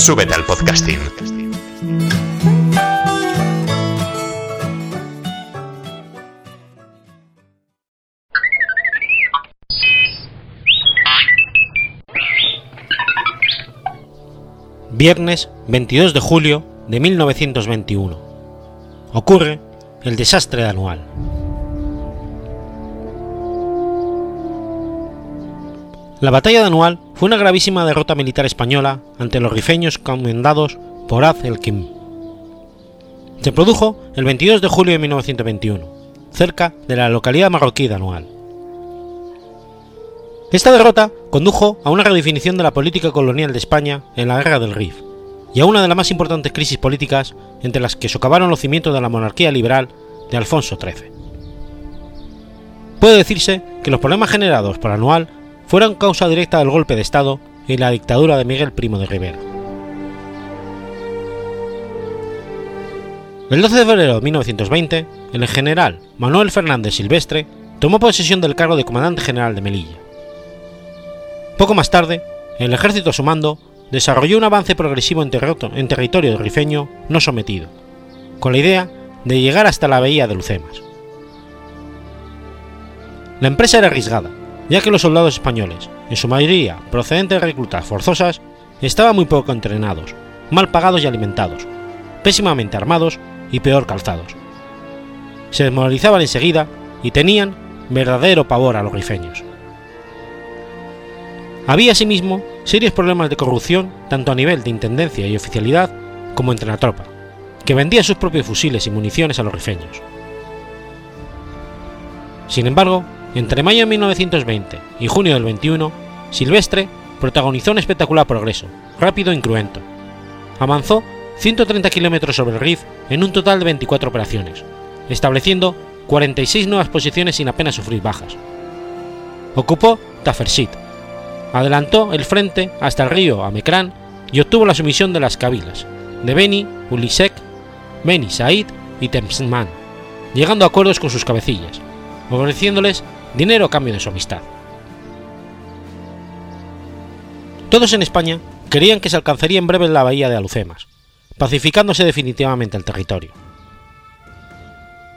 Súbete al podcasting. Viernes 22 de julio de 1921. Ocurre el desastre de anual. La batalla de Anual fue una gravísima derrota militar española ante los rifeños comandados por Az el-Kim. Se produjo el 22 de julio de 1921, cerca de la localidad marroquí de Anual. Esta derrota condujo a una redefinición de la política colonial de España en la Guerra del Rif y a una de las más importantes crisis políticas entre las que socavaron los cimientos de la monarquía liberal de Alfonso XIII. Puede decirse que los problemas generados por Anual fueron causa directa del golpe de Estado y la dictadura de Miguel Primo de Rivera. El 12 de febrero de 1920, el general Manuel Fernández Silvestre tomó posesión del cargo de comandante general de Melilla. Poco más tarde, el ejército a su mando desarrolló un avance progresivo en, en territorio rifeño no sometido, con la idea de llegar hasta la bahía de Lucemas. La empresa era arriesgada, ya que los soldados españoles, en su mayoría procedentes de reclutas forzosas, estaban muy poco entrenados, mal pagados y alimentados, pésimamente armados y peor calzados. Se desmoralizaban enseguida y tenían verdadero pavor a los rifeños. Había asimismo serios problemas de corrupción tanto a nivel de intendencia y oficialidad como entre la tropa, que vendía sus propios fusiles y municiones a los rifeños. Sin embargo, entre mayo de 1920 y junio del 21, Silvestre protagonizó un espectacular progreso, rápido e incruento. Avanzó 130 kilómetros sobre el Rif en un total de 24 operaciones, estableciendo 46 nuevas posiciones sin apenas sufrir bajas. Ocupó Tafersit, adelantó el frente hasta el río Amecrán y obtuvo la sumisión de las cabilas de Beni, Ulisek, Beni Said y Temsman, llegando a acuerdos con sus cabecillas, ofreciéndoles dinero a cambio de su amistad. Todos en España querían que se alcanzaría en breve la bahía de Alucemas, pacificándose definitivamente el territorio.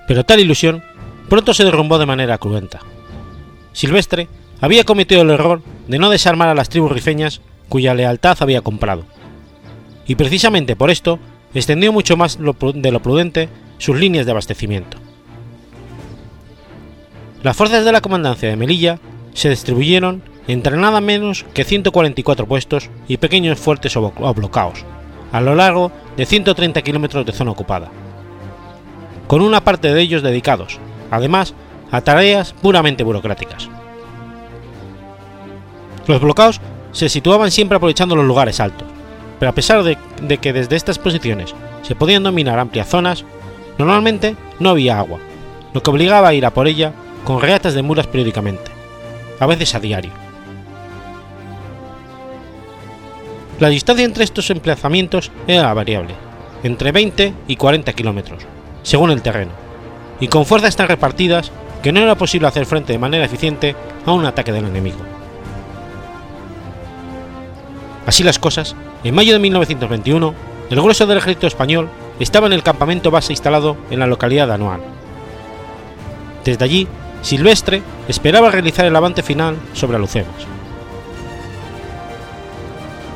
Pero tal ilusión pronto se derrumbó de manera cruenta. Silvestre había cometido el error de no desarmar a las tribus rifeñas cuya lealtad había comprado, y precisamente por esto extendió mucho más de lo prudente sus líneas de abastecimiento. Las fuerzas de la comandancia de Melilla se distribuyeron entre nada menos que 144 puestos y pequeños fuertes o bloqueos, a lo largo de 130 kilómetros de zona ocupada, con una parte de ellos dedicados, además, a tareas puramente burocráticas. Los bloqueos se situaban siempre aprovechando los lugares altos, pero a pesar de, de, que desde estas posiciones se podían dominar amplias zonas, normalmente no había agua, lo que obligaba a ir a por ella con reatas de mulas periódicamente, a veces a diario. La distancia entre estos emplazamientos era variable, entre 20 y 40 kilómetros, según el terreno, y con fuerzas tan repartidas que no era posible hacer frente de manera eficiente a un ataque del enemigo. Así las cosas, en mayo de 1921, el grueso del ejército español estaba en el campamento base instalado en la localidad de Anual. Desde allí, Silvestre esperaba realizar el avance final sobre Alucemas.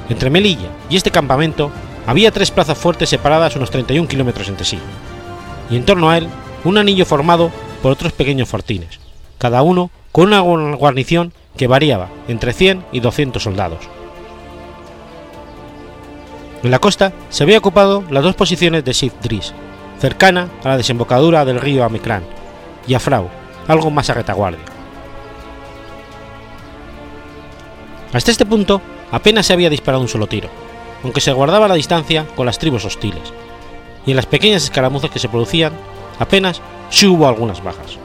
Entre Melilla y este campamento había tres plazas fuertes separadas unos 31 kilómetros entre sí, y en torno a él un anillo formado por otros pequeños fortines, cada uno con una guarnición que variaba entre 100 y 200 soldados. En la costa se había ocupado las dos posiciones de Sif-Dris, cercana a la desembocadura del río Amecrán, y a Frau, algo más a retaguardia. Hasta este punto apenas se había disparado un solo tiro, aunque se guardaba la distancia con las tribus hostiles, y en las pequeñas escaramuzas que se producían apenas sí hubo algunas bajas.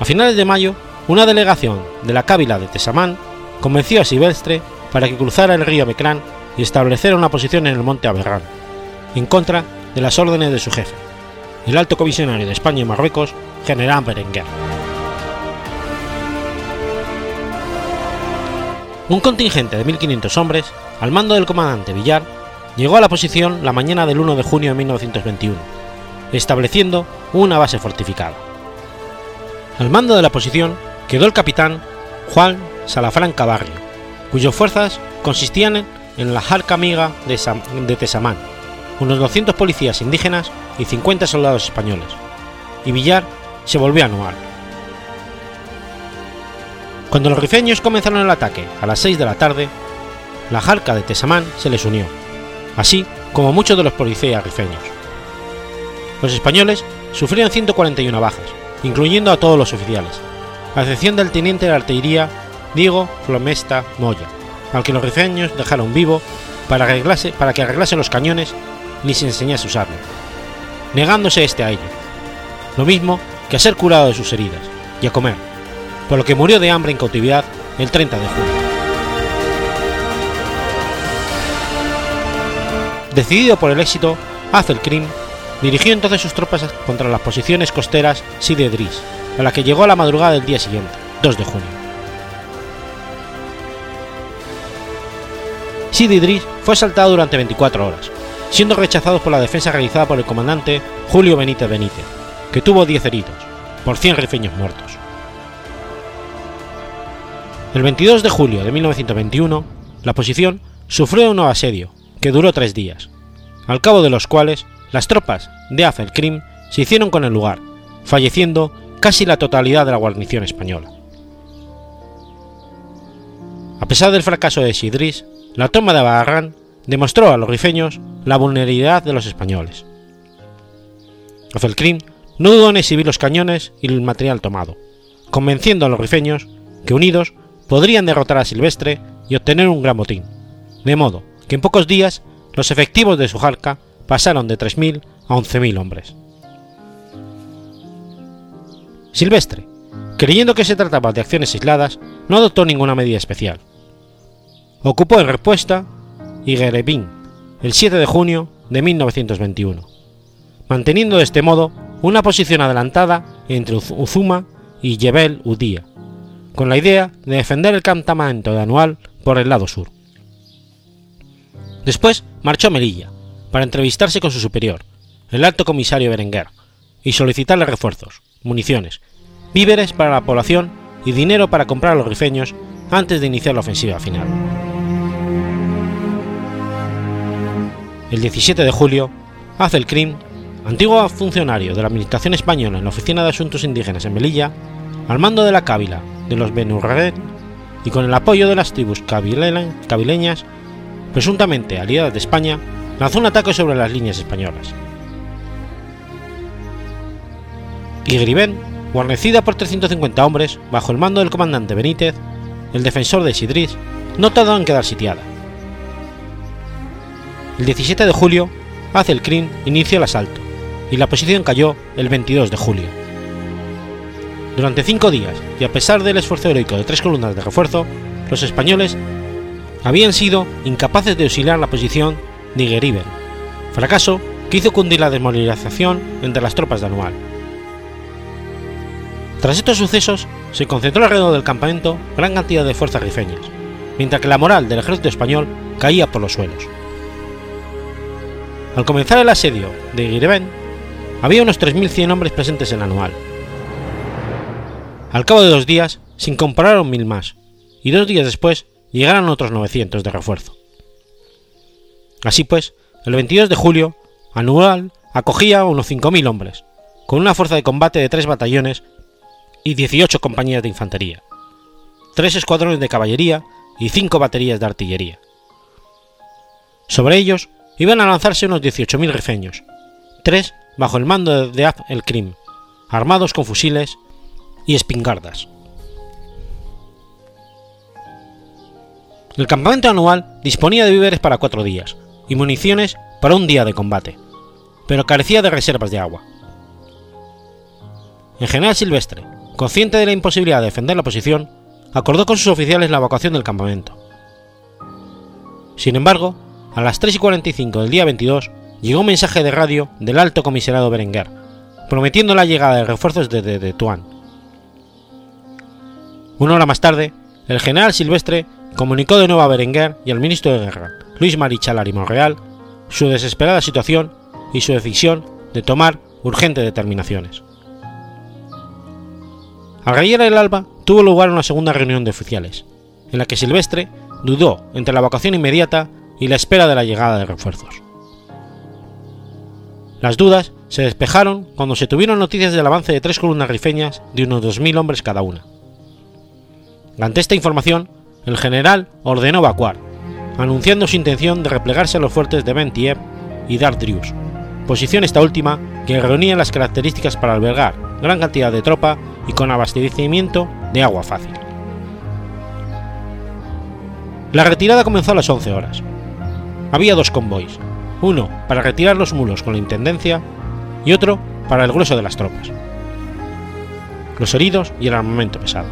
A finales de mayo, una delegación de la cábila de Tesamán convenció a Silvestre para que cruzara el río Mecrán y estableciera una posición en el monte Aberrán, en contra de las órdenes de su jefe, el alto comisionario de España y Marruecos, general Berenguer. Un contingente de 1.500 hombres, al mando del comandante Villar, llegó a la posición la mañana del 1 de junio de 1921, estableciendo una base fortificada. Al mando de la posición quedó el capitán Juan Salafranca Barrio, cuyas fuerzas consistían en la Jarca Amiga de Tesamán, unos 200 policías indígenas y 50 soldados españoles, y Villar se volvió a anual. Cuando los rifeños comenzaron el ataque a las 6 de la tarde, la Jarca de Tesamán se les unió, así como muchos de los policías rifeños. Los españoles sufrieron 141 bajas, incluyendo a todos los oficiales, a excepción del teniente de artillería Diego Flomesta Moya, al que los rifeños dejaron vivo para, para que arreglase los cañones ni se enseñase a usarlo, negándose este a ello, lo mismo que a ser curado de sus heridas y a comer, por lo que murió de hambre en cautividad el 30 de julio. Decidido por el éxito, Azelkrim dirigió entonces sus tropas contra las posiciones costeras Sidi Dris, a la que llegó a la madrugada del día siguiente, 2 de junio. Sidi Dris fue asaltado durante 24 horas, siendo rechazados por la defensa realizada por el comandante Julio Benítez Benítez, que tuvo 10 heridos, por 100 rifeños muertos. El 22 de julio de 1921, la posición sufrió un nuevo asedio, que duró tres días, al cabo de los cuales las tropas de Azelkrim se hicieron con el lugar, falleciendo casi la totalidad de la guarnición española. A pesar del fracaso de Sidris, la toma de Barrán demostró a los rifeños la vulnerabilidad de los españoles. Ofelcrim no dudó en exhibir los cañones y el material tomado, convenciendo a los rifeños que unidos podrían derrotar a Silvestre y obtener un gran botín, de modo que en pocos días los efectivos de Sujarca pasaron de 3.000 a 11.000 hombres. Silvestre, creyendo que se trataba de acciones aisladas, no adoptó ninguna medida especial. Ocupó en respuesta Iguerebín, el 7 de junio de 1921, manteniendo de este modo una posición adelantada entre Uzuma y Jebel Udía, con la idea de defender el campamento de Anual por el lado sur. Después marchó a Melilla para entrevistarse con su superior, el alto comisario Berenguer, y solicitarle refuerzos, municiones víveres para la población y dinero para comprar a los rifeños antes de iniciar la ofensiva final. El 17 de julio, Hazel Krim, antiguo funcionario de la Administración Española en la Oficina de Asuntos Indígenas en Melilla, al mando de la cábila de los Benurret y con el apoyo de las tribus cabileñas, presuntamente aliadas de España, lanzó un ataque sobre las líneas españolas. Griben, guarnecida por 350 hombres bajo el mando del comandante Benítez, el defensor de Sidris, no tardó en quedar sitiada. El 17 de julio, Azelkrin inició el asalto, y la posición cayó el 22 de julio. Durante cinco días, y a pesar del esfuerzo heroico de tres columnas de refuerzo, los españoles habían sido incapaces de auxiliar la posición de Igeriben, fracaso que hizo cundir la desmovilización entre las tropas de Anual. Tras estos sucesos, se concentró alrededor del campamento gran cantidad de fuerzas rifeñas, mientras que la moral del ejército español caía por los suelos. Al comenzar el asedio de Gireben, había unos 3.100 hombres presentes en Anual. Al cabo de dos días, se incorporaron mil más, y dos días después llegaron otros 900 de refuerzo. Así pues, el 22 de julio, Anual acogía a unos 5.000 hombres, con una fuerza de combate de tres batallones y 18 compañías de infantería, tres escuadrones de caballería y cinco baterías de artillería. Sobre ellos iban a lanzarse unos 18.000 rifeños, tres bajo el mando de Ab el Krim, armados con fusiles y espingardas. El campamento anual disponía de víveres para cuatro días y municiones para un día de combate, pero carecía de reservas de agua. En general Silvestre, consciente de la imposibilidad de defender la posición, acordó con sus oficiales la evacuación del campamento. Sin embargo, a las 3 y 45 del día 22 llegó un mensaje de radio del alto comisionado Berenguer, prometiendo la llegada de refuerzos desde Tetuán. Una hora más tarde, el general Silvestre comunicó de nuevo a Berenguer y al ministro de Guerra, Luis Marichalar y Monreal, su desesperada situación y su decisión de tomar urgentes determinaciones. A raíz del alba tuvo lugar una segunda reunión de oficiales, en la que Silvestre dudó entre la evacuación inmediata y la espera de la llegada de refuerzos. Las dudas se despejaron cuando se tuvieron noticias del avance de tres columnas rifeñas de unos 2.000 hombres cada una. Ante esta información, el general ordenó evacuar, anunciando su intención de replegarse a los fuertes de Bentiev y Dardrius, posición esta última que reunía las características para albergar gran cantidad de tropa y con abastecimiento de agua fácil. La retirada comenzó a las 11 horas. Había dos convoys, uno para retirar los mulos con la intendencia y otro para el grueso de las tropas, los heridos y el armamento pesado.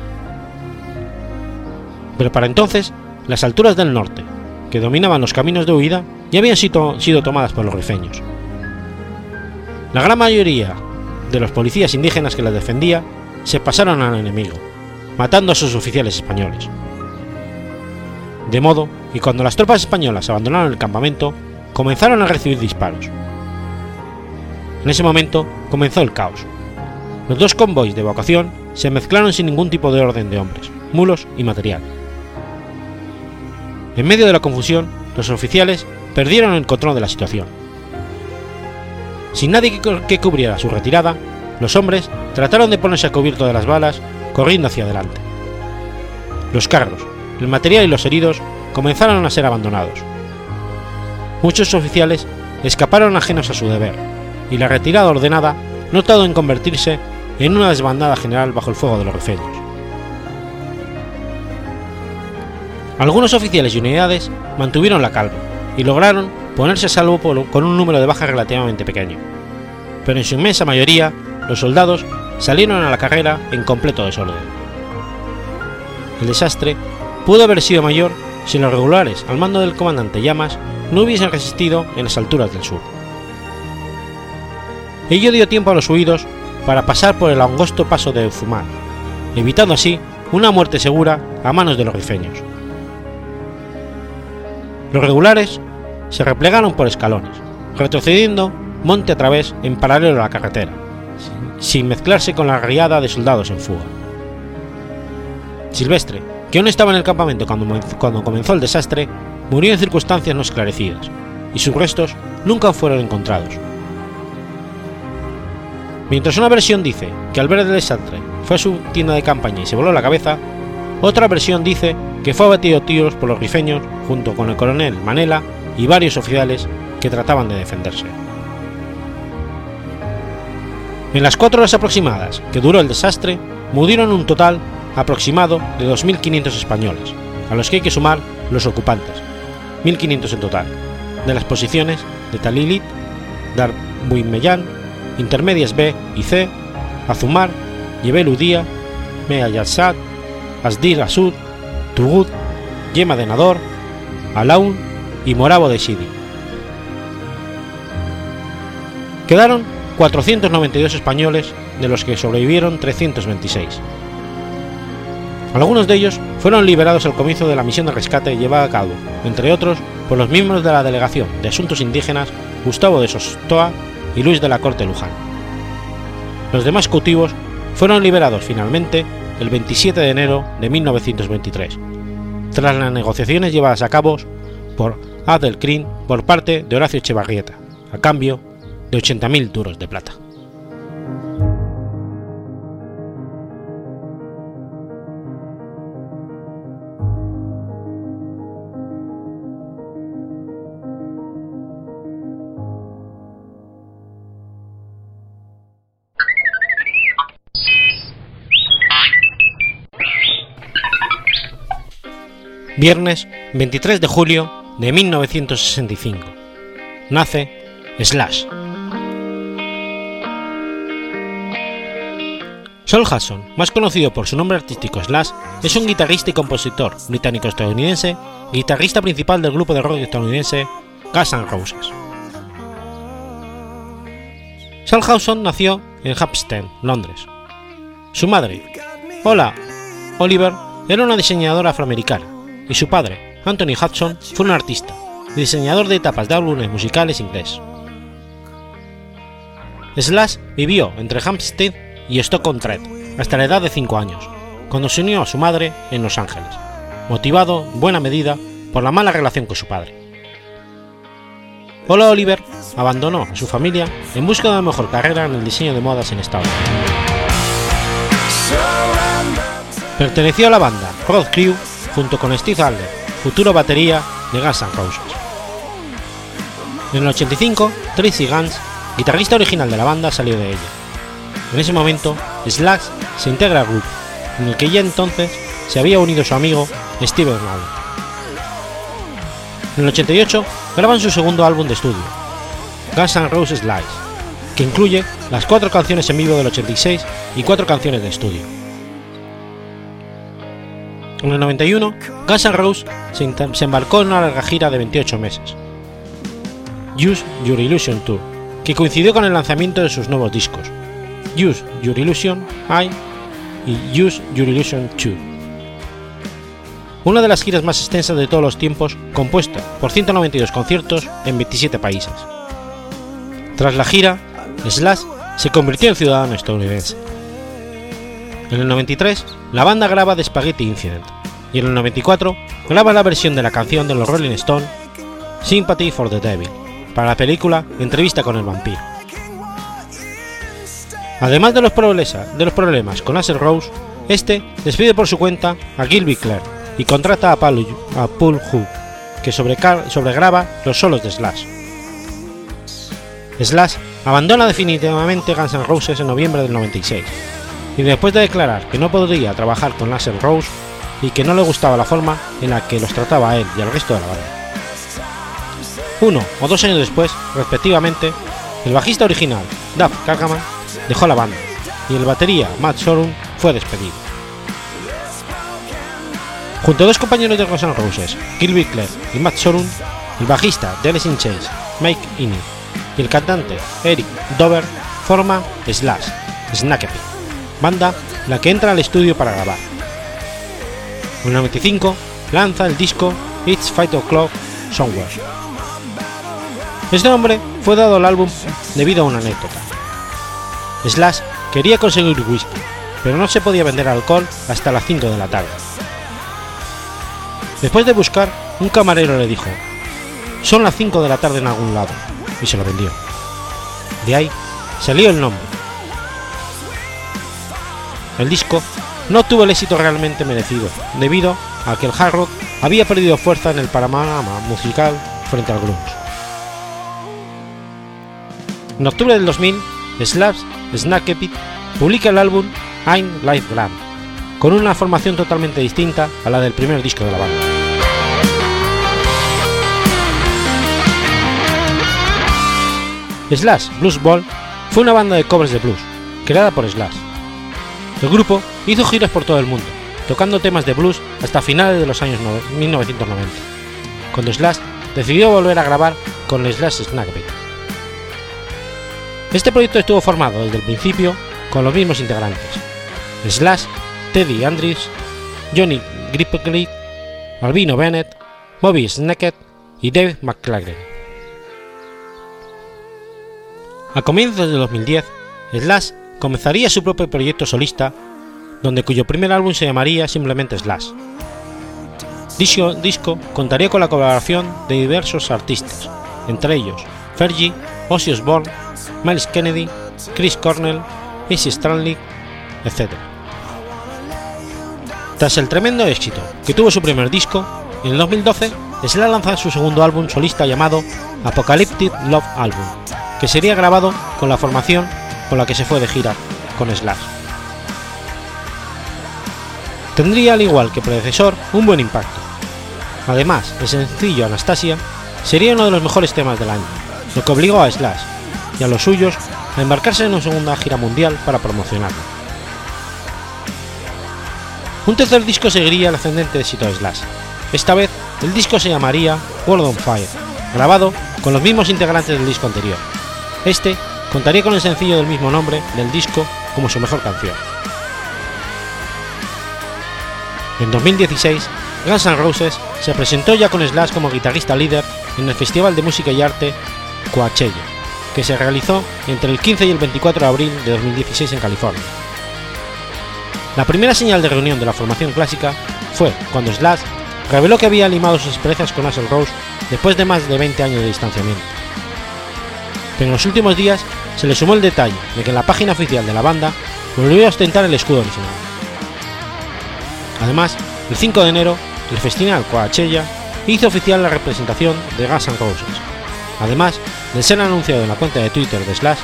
Pero para entonces, las alturas del norte, que dominaban los caminos de huida, ya habían sido, tomadas por los rifeños. La gran mayoría de los policías indígenas que las defendía se pasaron al enemigo, matando a sus oficiales españoles. De modo que cuando las tropas españolas abandonaron el campamento, comenzaron a recibir disparos. En ese momento comenzó el caos. Los dos convoys de evacuación se mezclaron sin ningún tipo de orden de hombres, mulos y material. En medio de la confusión, los oficiales perdieron el control de la situación. Sin nadie que, cubriera su retirada, los hombres trataron de ponerse a cubierto de las balas, corriendo hacia adelante. Los carros, el material y los heridos comenzaron a ser abandonados. Muchos oficiales escaparon ajenos a su deber, y la retirada ordenada no tardó en convertirse en una desbandada general bajo el fuego de los rifeños. Algunos oficiales y unidades mantuvieron la calma y lograron ponerse a salvo con un número de bajas relativamente pequeño, pero en su inmensa mayoría los soldados salieron a la carrera en completo desorden. El desastre pudo haber sido mayor si los regulares al mando del comandante Llamas no hubiesen resistido en las alturas del sur. Ello dio tiempo a los huidos para pasar por el angosto paso de Zumar, evitando así una muerte segura a manos de los rifeños. Los regulares se replegaron por escalones, retrocediendo monte a través en paralelo a la carretera, sin mezclarse con la riada de soldados en fuga. Silvestre, que aún estaba en el campamento cuando, comenzó el desastre, murió en circunstancias no esclarecidas, y sus restos nunca fueron encontrados. Mientras una versión dice que al ver el desastre fue a su tienda de campaña y se voló la cabeza, otra versión dice que fue abatido a tiros por los rifeños junto con el coronel Manela y varios oficiales que trataban de defenderse. En las cuatro horas aproximadas que duró el desastre, murieron un total aproximado de 2.500 españoles, a los que hay que sumar los ocupantes, 1.500 en total, de las posiciones de Talilit, Darbuimellán, Intermedias B y C, Azumar, Yebel Udía, Mea Asdir Asud, Tugud, Yema de Nador, Alaun y Morabo de Shidi. Quedaron 492 españoles, de los que sobrevivieron 326. Algunos de ellos fueron liberados al comienzo de la misión de rescate llevada a cabo, entre otros, por los miembros de la Delegación de Asuntos Indígenas Gustavo de Sostoa y Luis de la Corte Luján. Los demás cautivos fueron liberados finalmente el 27 de enero de 1923, tras las negociaciones llevadas a cabo por Adelcrin por parte de Horacio Echevarrieta, a cambio de 80.000 duros de plata. Viernes 23 de julio de 1965. Nace Slash. Sol Hudson, más conocido por su nombre artístico Slash, es un guitarrista y compositor británico-estadounidense, guitarrista principal del grupo de rock estadounidense Guns N' Roses. Sol Hudson nació en Hampstead, Londres. Su madre, Hola Oliver, era una diseñadora afroamericana, y su padre, Anthony Hudson, fue un artista, diseñador de etapas de álbumes musicales inglés. Slash vivió entre Hampstead y Stoke-on-Trent hasta la edad de 5 años, cuando se unió a su madre en Los Ángeles, motivado en buena medida por la mala relación con su padre. Paula Oliver abandonó a su familia en busca de una mejor carrera en el diseño de modas en Estados Unidos. Perteneció a la banda Rod Crew junto con Steve Adler, futuro batería de Guns N' Roses. En el 85, Tracy Guns, guitarrista original de la banda, salió de ella. En ese momento, Slash se integra al grupo, en el que ya entonces se había unido su amigo Steven Adler. En el 88 graban su segundo álbum de estudio, Guns N' Roses Live, que incluye las cuatro canciones en vivo del 86 y cuatro canciones de estudio. En el 91, Guns N' Roses se, se embarcó en una larga gira de 28 meses, Use Your Illusion Tour, que coincidió con el lanzamiento de sus nuevos discos, Use Your Illusion I y Use Your Illusion 2. Una de las giras más extensas de todos los tiempos, compuesta por 192 conciertos en 27 países. Tras la gira, Slash se convirtió en ciudadano estadounidense. En el 93, la banda graba The Spaghetti Incident, y en el 94 graba la versión de la canción de los Rolling Stones, Sympathy for the Devil, para la película Entrevista con el vampiro. Además de los, de los problemas con Axel Rose, este despide por su cuenta a Gilby Clare y contrata a Paul, a Paul Hu, que sobregraba los solos de Slash. Slash abandona definitivamente Guns N' Roses en noviembre del 96, y después de declarar que no podría trabajar con Axel Rose y que no le gustaba la forma en la que los trataba a él y al resto de la banda. Uno o dos años después, respectivamente, el bajista original, Duff Kagaman, dejó la banda y el batería Matt Sorum fue despedido. Junto a dos compañeros de Guns Roses, Gilby Clare y Matt Sorum, el bajista de Alice Mike Iney, y el cantante Eric Dover forma Slash, Snakepi, banda la que entra al estudio para grabar. En el 95 lanza el disco It's Fight O'Clock Somewhere. Este nombre fue dado al álbum debido a una anécdota. Slash quería conseguir whisky, pero no se podía vender alcohol hasta las 5 de la tarde. Después de buscar, un camarero le dijo, son las 5 de la tarde en algún lado, y se lo vendió. De ahí salió el nombre. El disco no tuvo el éxito realmente merecido, debido a que el hard rock había perdido fuerza en el panorama musical frente al grunge. En octubre del 2000, Slash Snackepit publica el álbum I'm Life Grand, con una formación totalmente distinta a la del primer disco de la banda. Slash Blues Ball fue una banda de covers de blues, creada por Slash. El grupo hizo giras por todo el mundo, tocando temas de blues hasta finales de los años 1990, cuando Slash decidió volver a grabar con Slash Snackpit. Este proyecto estuvo formado desde el principio con los mismos integrantes: Slash, Teddy Andrews, Johnny Gripkley, Albino Bennett, Bobby Snackett y Dave McClaglen. A comienzos de 2010, Slash comenzaría su propio proyecto solista, donde cuyo primer álbum se llamaría simplemente Slash. Dicho disco contaría con la colaboración de diversos artistas, entre ellos Fergie, Ozzy Osbourne, Miles Kennedy, Chris Cornell, Izzy Stanley, etc. Tras el tremendo éxito que tuvo su primer disco, en el 2012 Slash lanza su segundo álbum solista llamado Apocalyptic Love Album, que sería grabado con la formación con la que se fue de gira con Slash. Tendría, al igual que predecesor, un buen impacto. Además, el sencillo Anastasia sería uno de los mejores temas del año, lo que obligó a Slash y a los suyos a embarcarse en una segunda gira mundial para promocionarlo. Un tercer disco seguiría el ascendente éxito de Slash. Esta vez, el disco se llamaría World on Fire, grabado con los mismos integrantes del disco anterior, este contaría con el sencillo del mismo nombre del disco como su mejor canción. En 2016, Guns N' Roses se presentó ya con Slash como guitarrista líder en el Festival de Música y Arte Coachella, que se realizó entre el 15 y el 24 de abril de 2016 en California. La primera señal de reunión de la formación clásica fue cuando Slash reveló que había limado sus experiencias con Axl Rose después de más de 20 años de distanciamiento pero en los últimos días se le sumó el detalle de que en la página oficial de la banda volvió a ostentar el escudo original. Además, el 5 de enero, el Festival Coachella hizo oficial la representación de Guns N' Roses, además de ser anunciado en la cuenta de Twitter de Slash,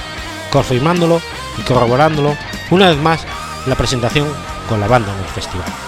confirmándolo y corroborándolo una vez más la presentación con la banda en el festival.